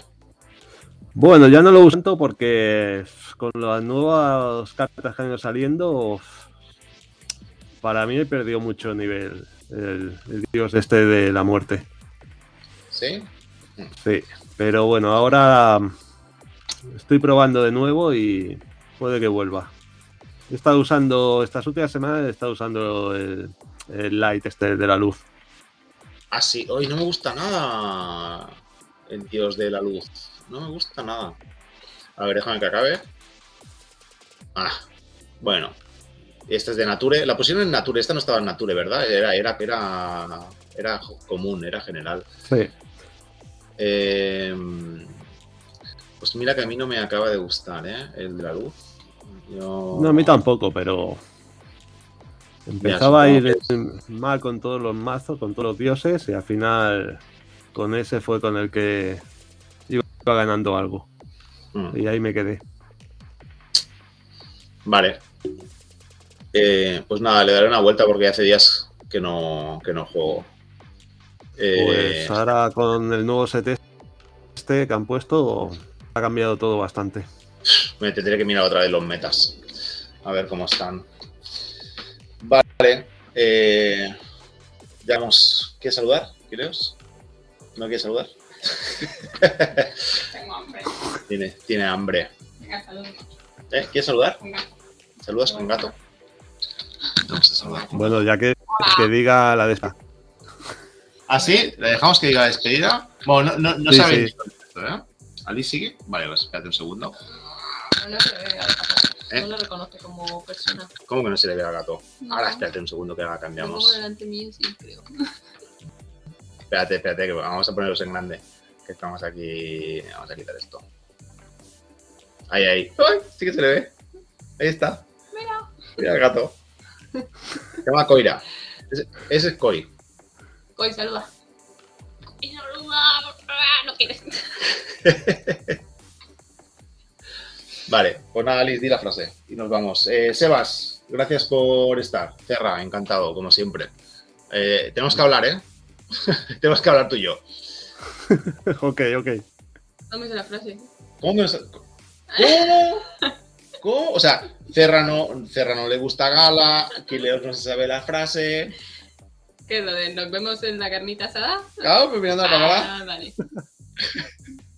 Bueno, ya no lo uso tanto porque con las nuevas cartas que han ido saliendo para mí he perdido mucho nivel el, el dios este de la muerte. ¿Sí? Sí, pero bueno, ahora estoy probando de nuevo y puede que vuelva. He estado usando, estas últimas semanas he estado usando el, el light este de la luz. Ah, sí. Hoy no me gusta nada el dios de la luz. No me gusta nada. A ver, déjame que acabe. Ah, bueno. Esta es de Nature. La pusieron en Nature. Esta no estaba en Nature, ¿verdad? Era, era, era, era común, era general. Sí. Eh, pues mira que a mí no me acaba de gustar, ¿eh? El de la luz. Yo- No, a mí tampoco, pero empezaba a ir mal con todos los mazos, con todos los dioses y al final con ese fue con el que iba ganando algo. Mm, Y ahí me quedé. Vale. Eh, pues nada, le daré una vuelta porque hace días que no, que no juego. Eh, Pues ahora con el nuevo set este que han puesto ha cambiado todo bastante. Me tendré que mirar otra vez los metas. A ver cómo están. Vale. Eh, ya hemos. ¿Quieres saludar, Kireos? ¿No quieres saludar? Tengo hambre. [LAUGHS] Tiene, tiene hambre. Venga, saludos. ¿Eh? ¿Quieres saludar? ¿Saludas con gato? Vamos a saludar. Bueno, ya que, que diga la de esta. ¿Ah, sí? ¿Le dejamos que diga la despedida? Bueno, no, no, no Sí, sabe sí. esto, ¿eh? ¿Ali sigue? Vale, pues espérate un segundo. No, no se ve al gato. ¿Eh? No lo reconoce como persona. ¿Cómo que no se le ve al gato? No. Ahora espérate un segundo que ahora cambiamos. delante mío, sí, creo. Espérate, espérate, que vamos a ponerlos en grande. Que estamos aquí. Vamos a quitar esto. Ahí, ahí. ¡Ay! Sí que se le ve. Ahí está. Mira. Mira el gato. Se llama Coira. Ese, ese es Koi. Coy, saluda. Y saluda. Ah, No quieres. [LAUGHS] Vale, pues nada, Alice, di la frase y nos vamos. Eh, Sebas, gracias por estar. Cerra, encantado, como siempre. Eh, tenemos que hablar, ¿eh? [LAUGHS] tenemos que hablar tú y yo. [LAUGHS] ok, ok. Me sé la frase. ¿Cómo? sa- ¿Cómo? ¿Cómo? O sea, Cerra no, Cerra no le gusta Gala, Kileos no se sabe la frase. ¿Qué es lo de nos vemos en la carnita asada? Claro, pues mirando la cámara. Ah, vale.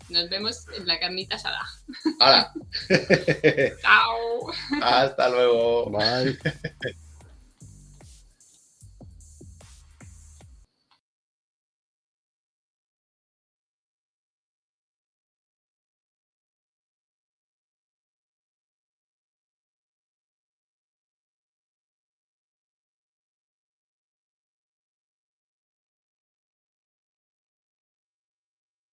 Nos vemos en la carnita asada. Hala. [LAUGHS] Chao. Hasta luego. Bye.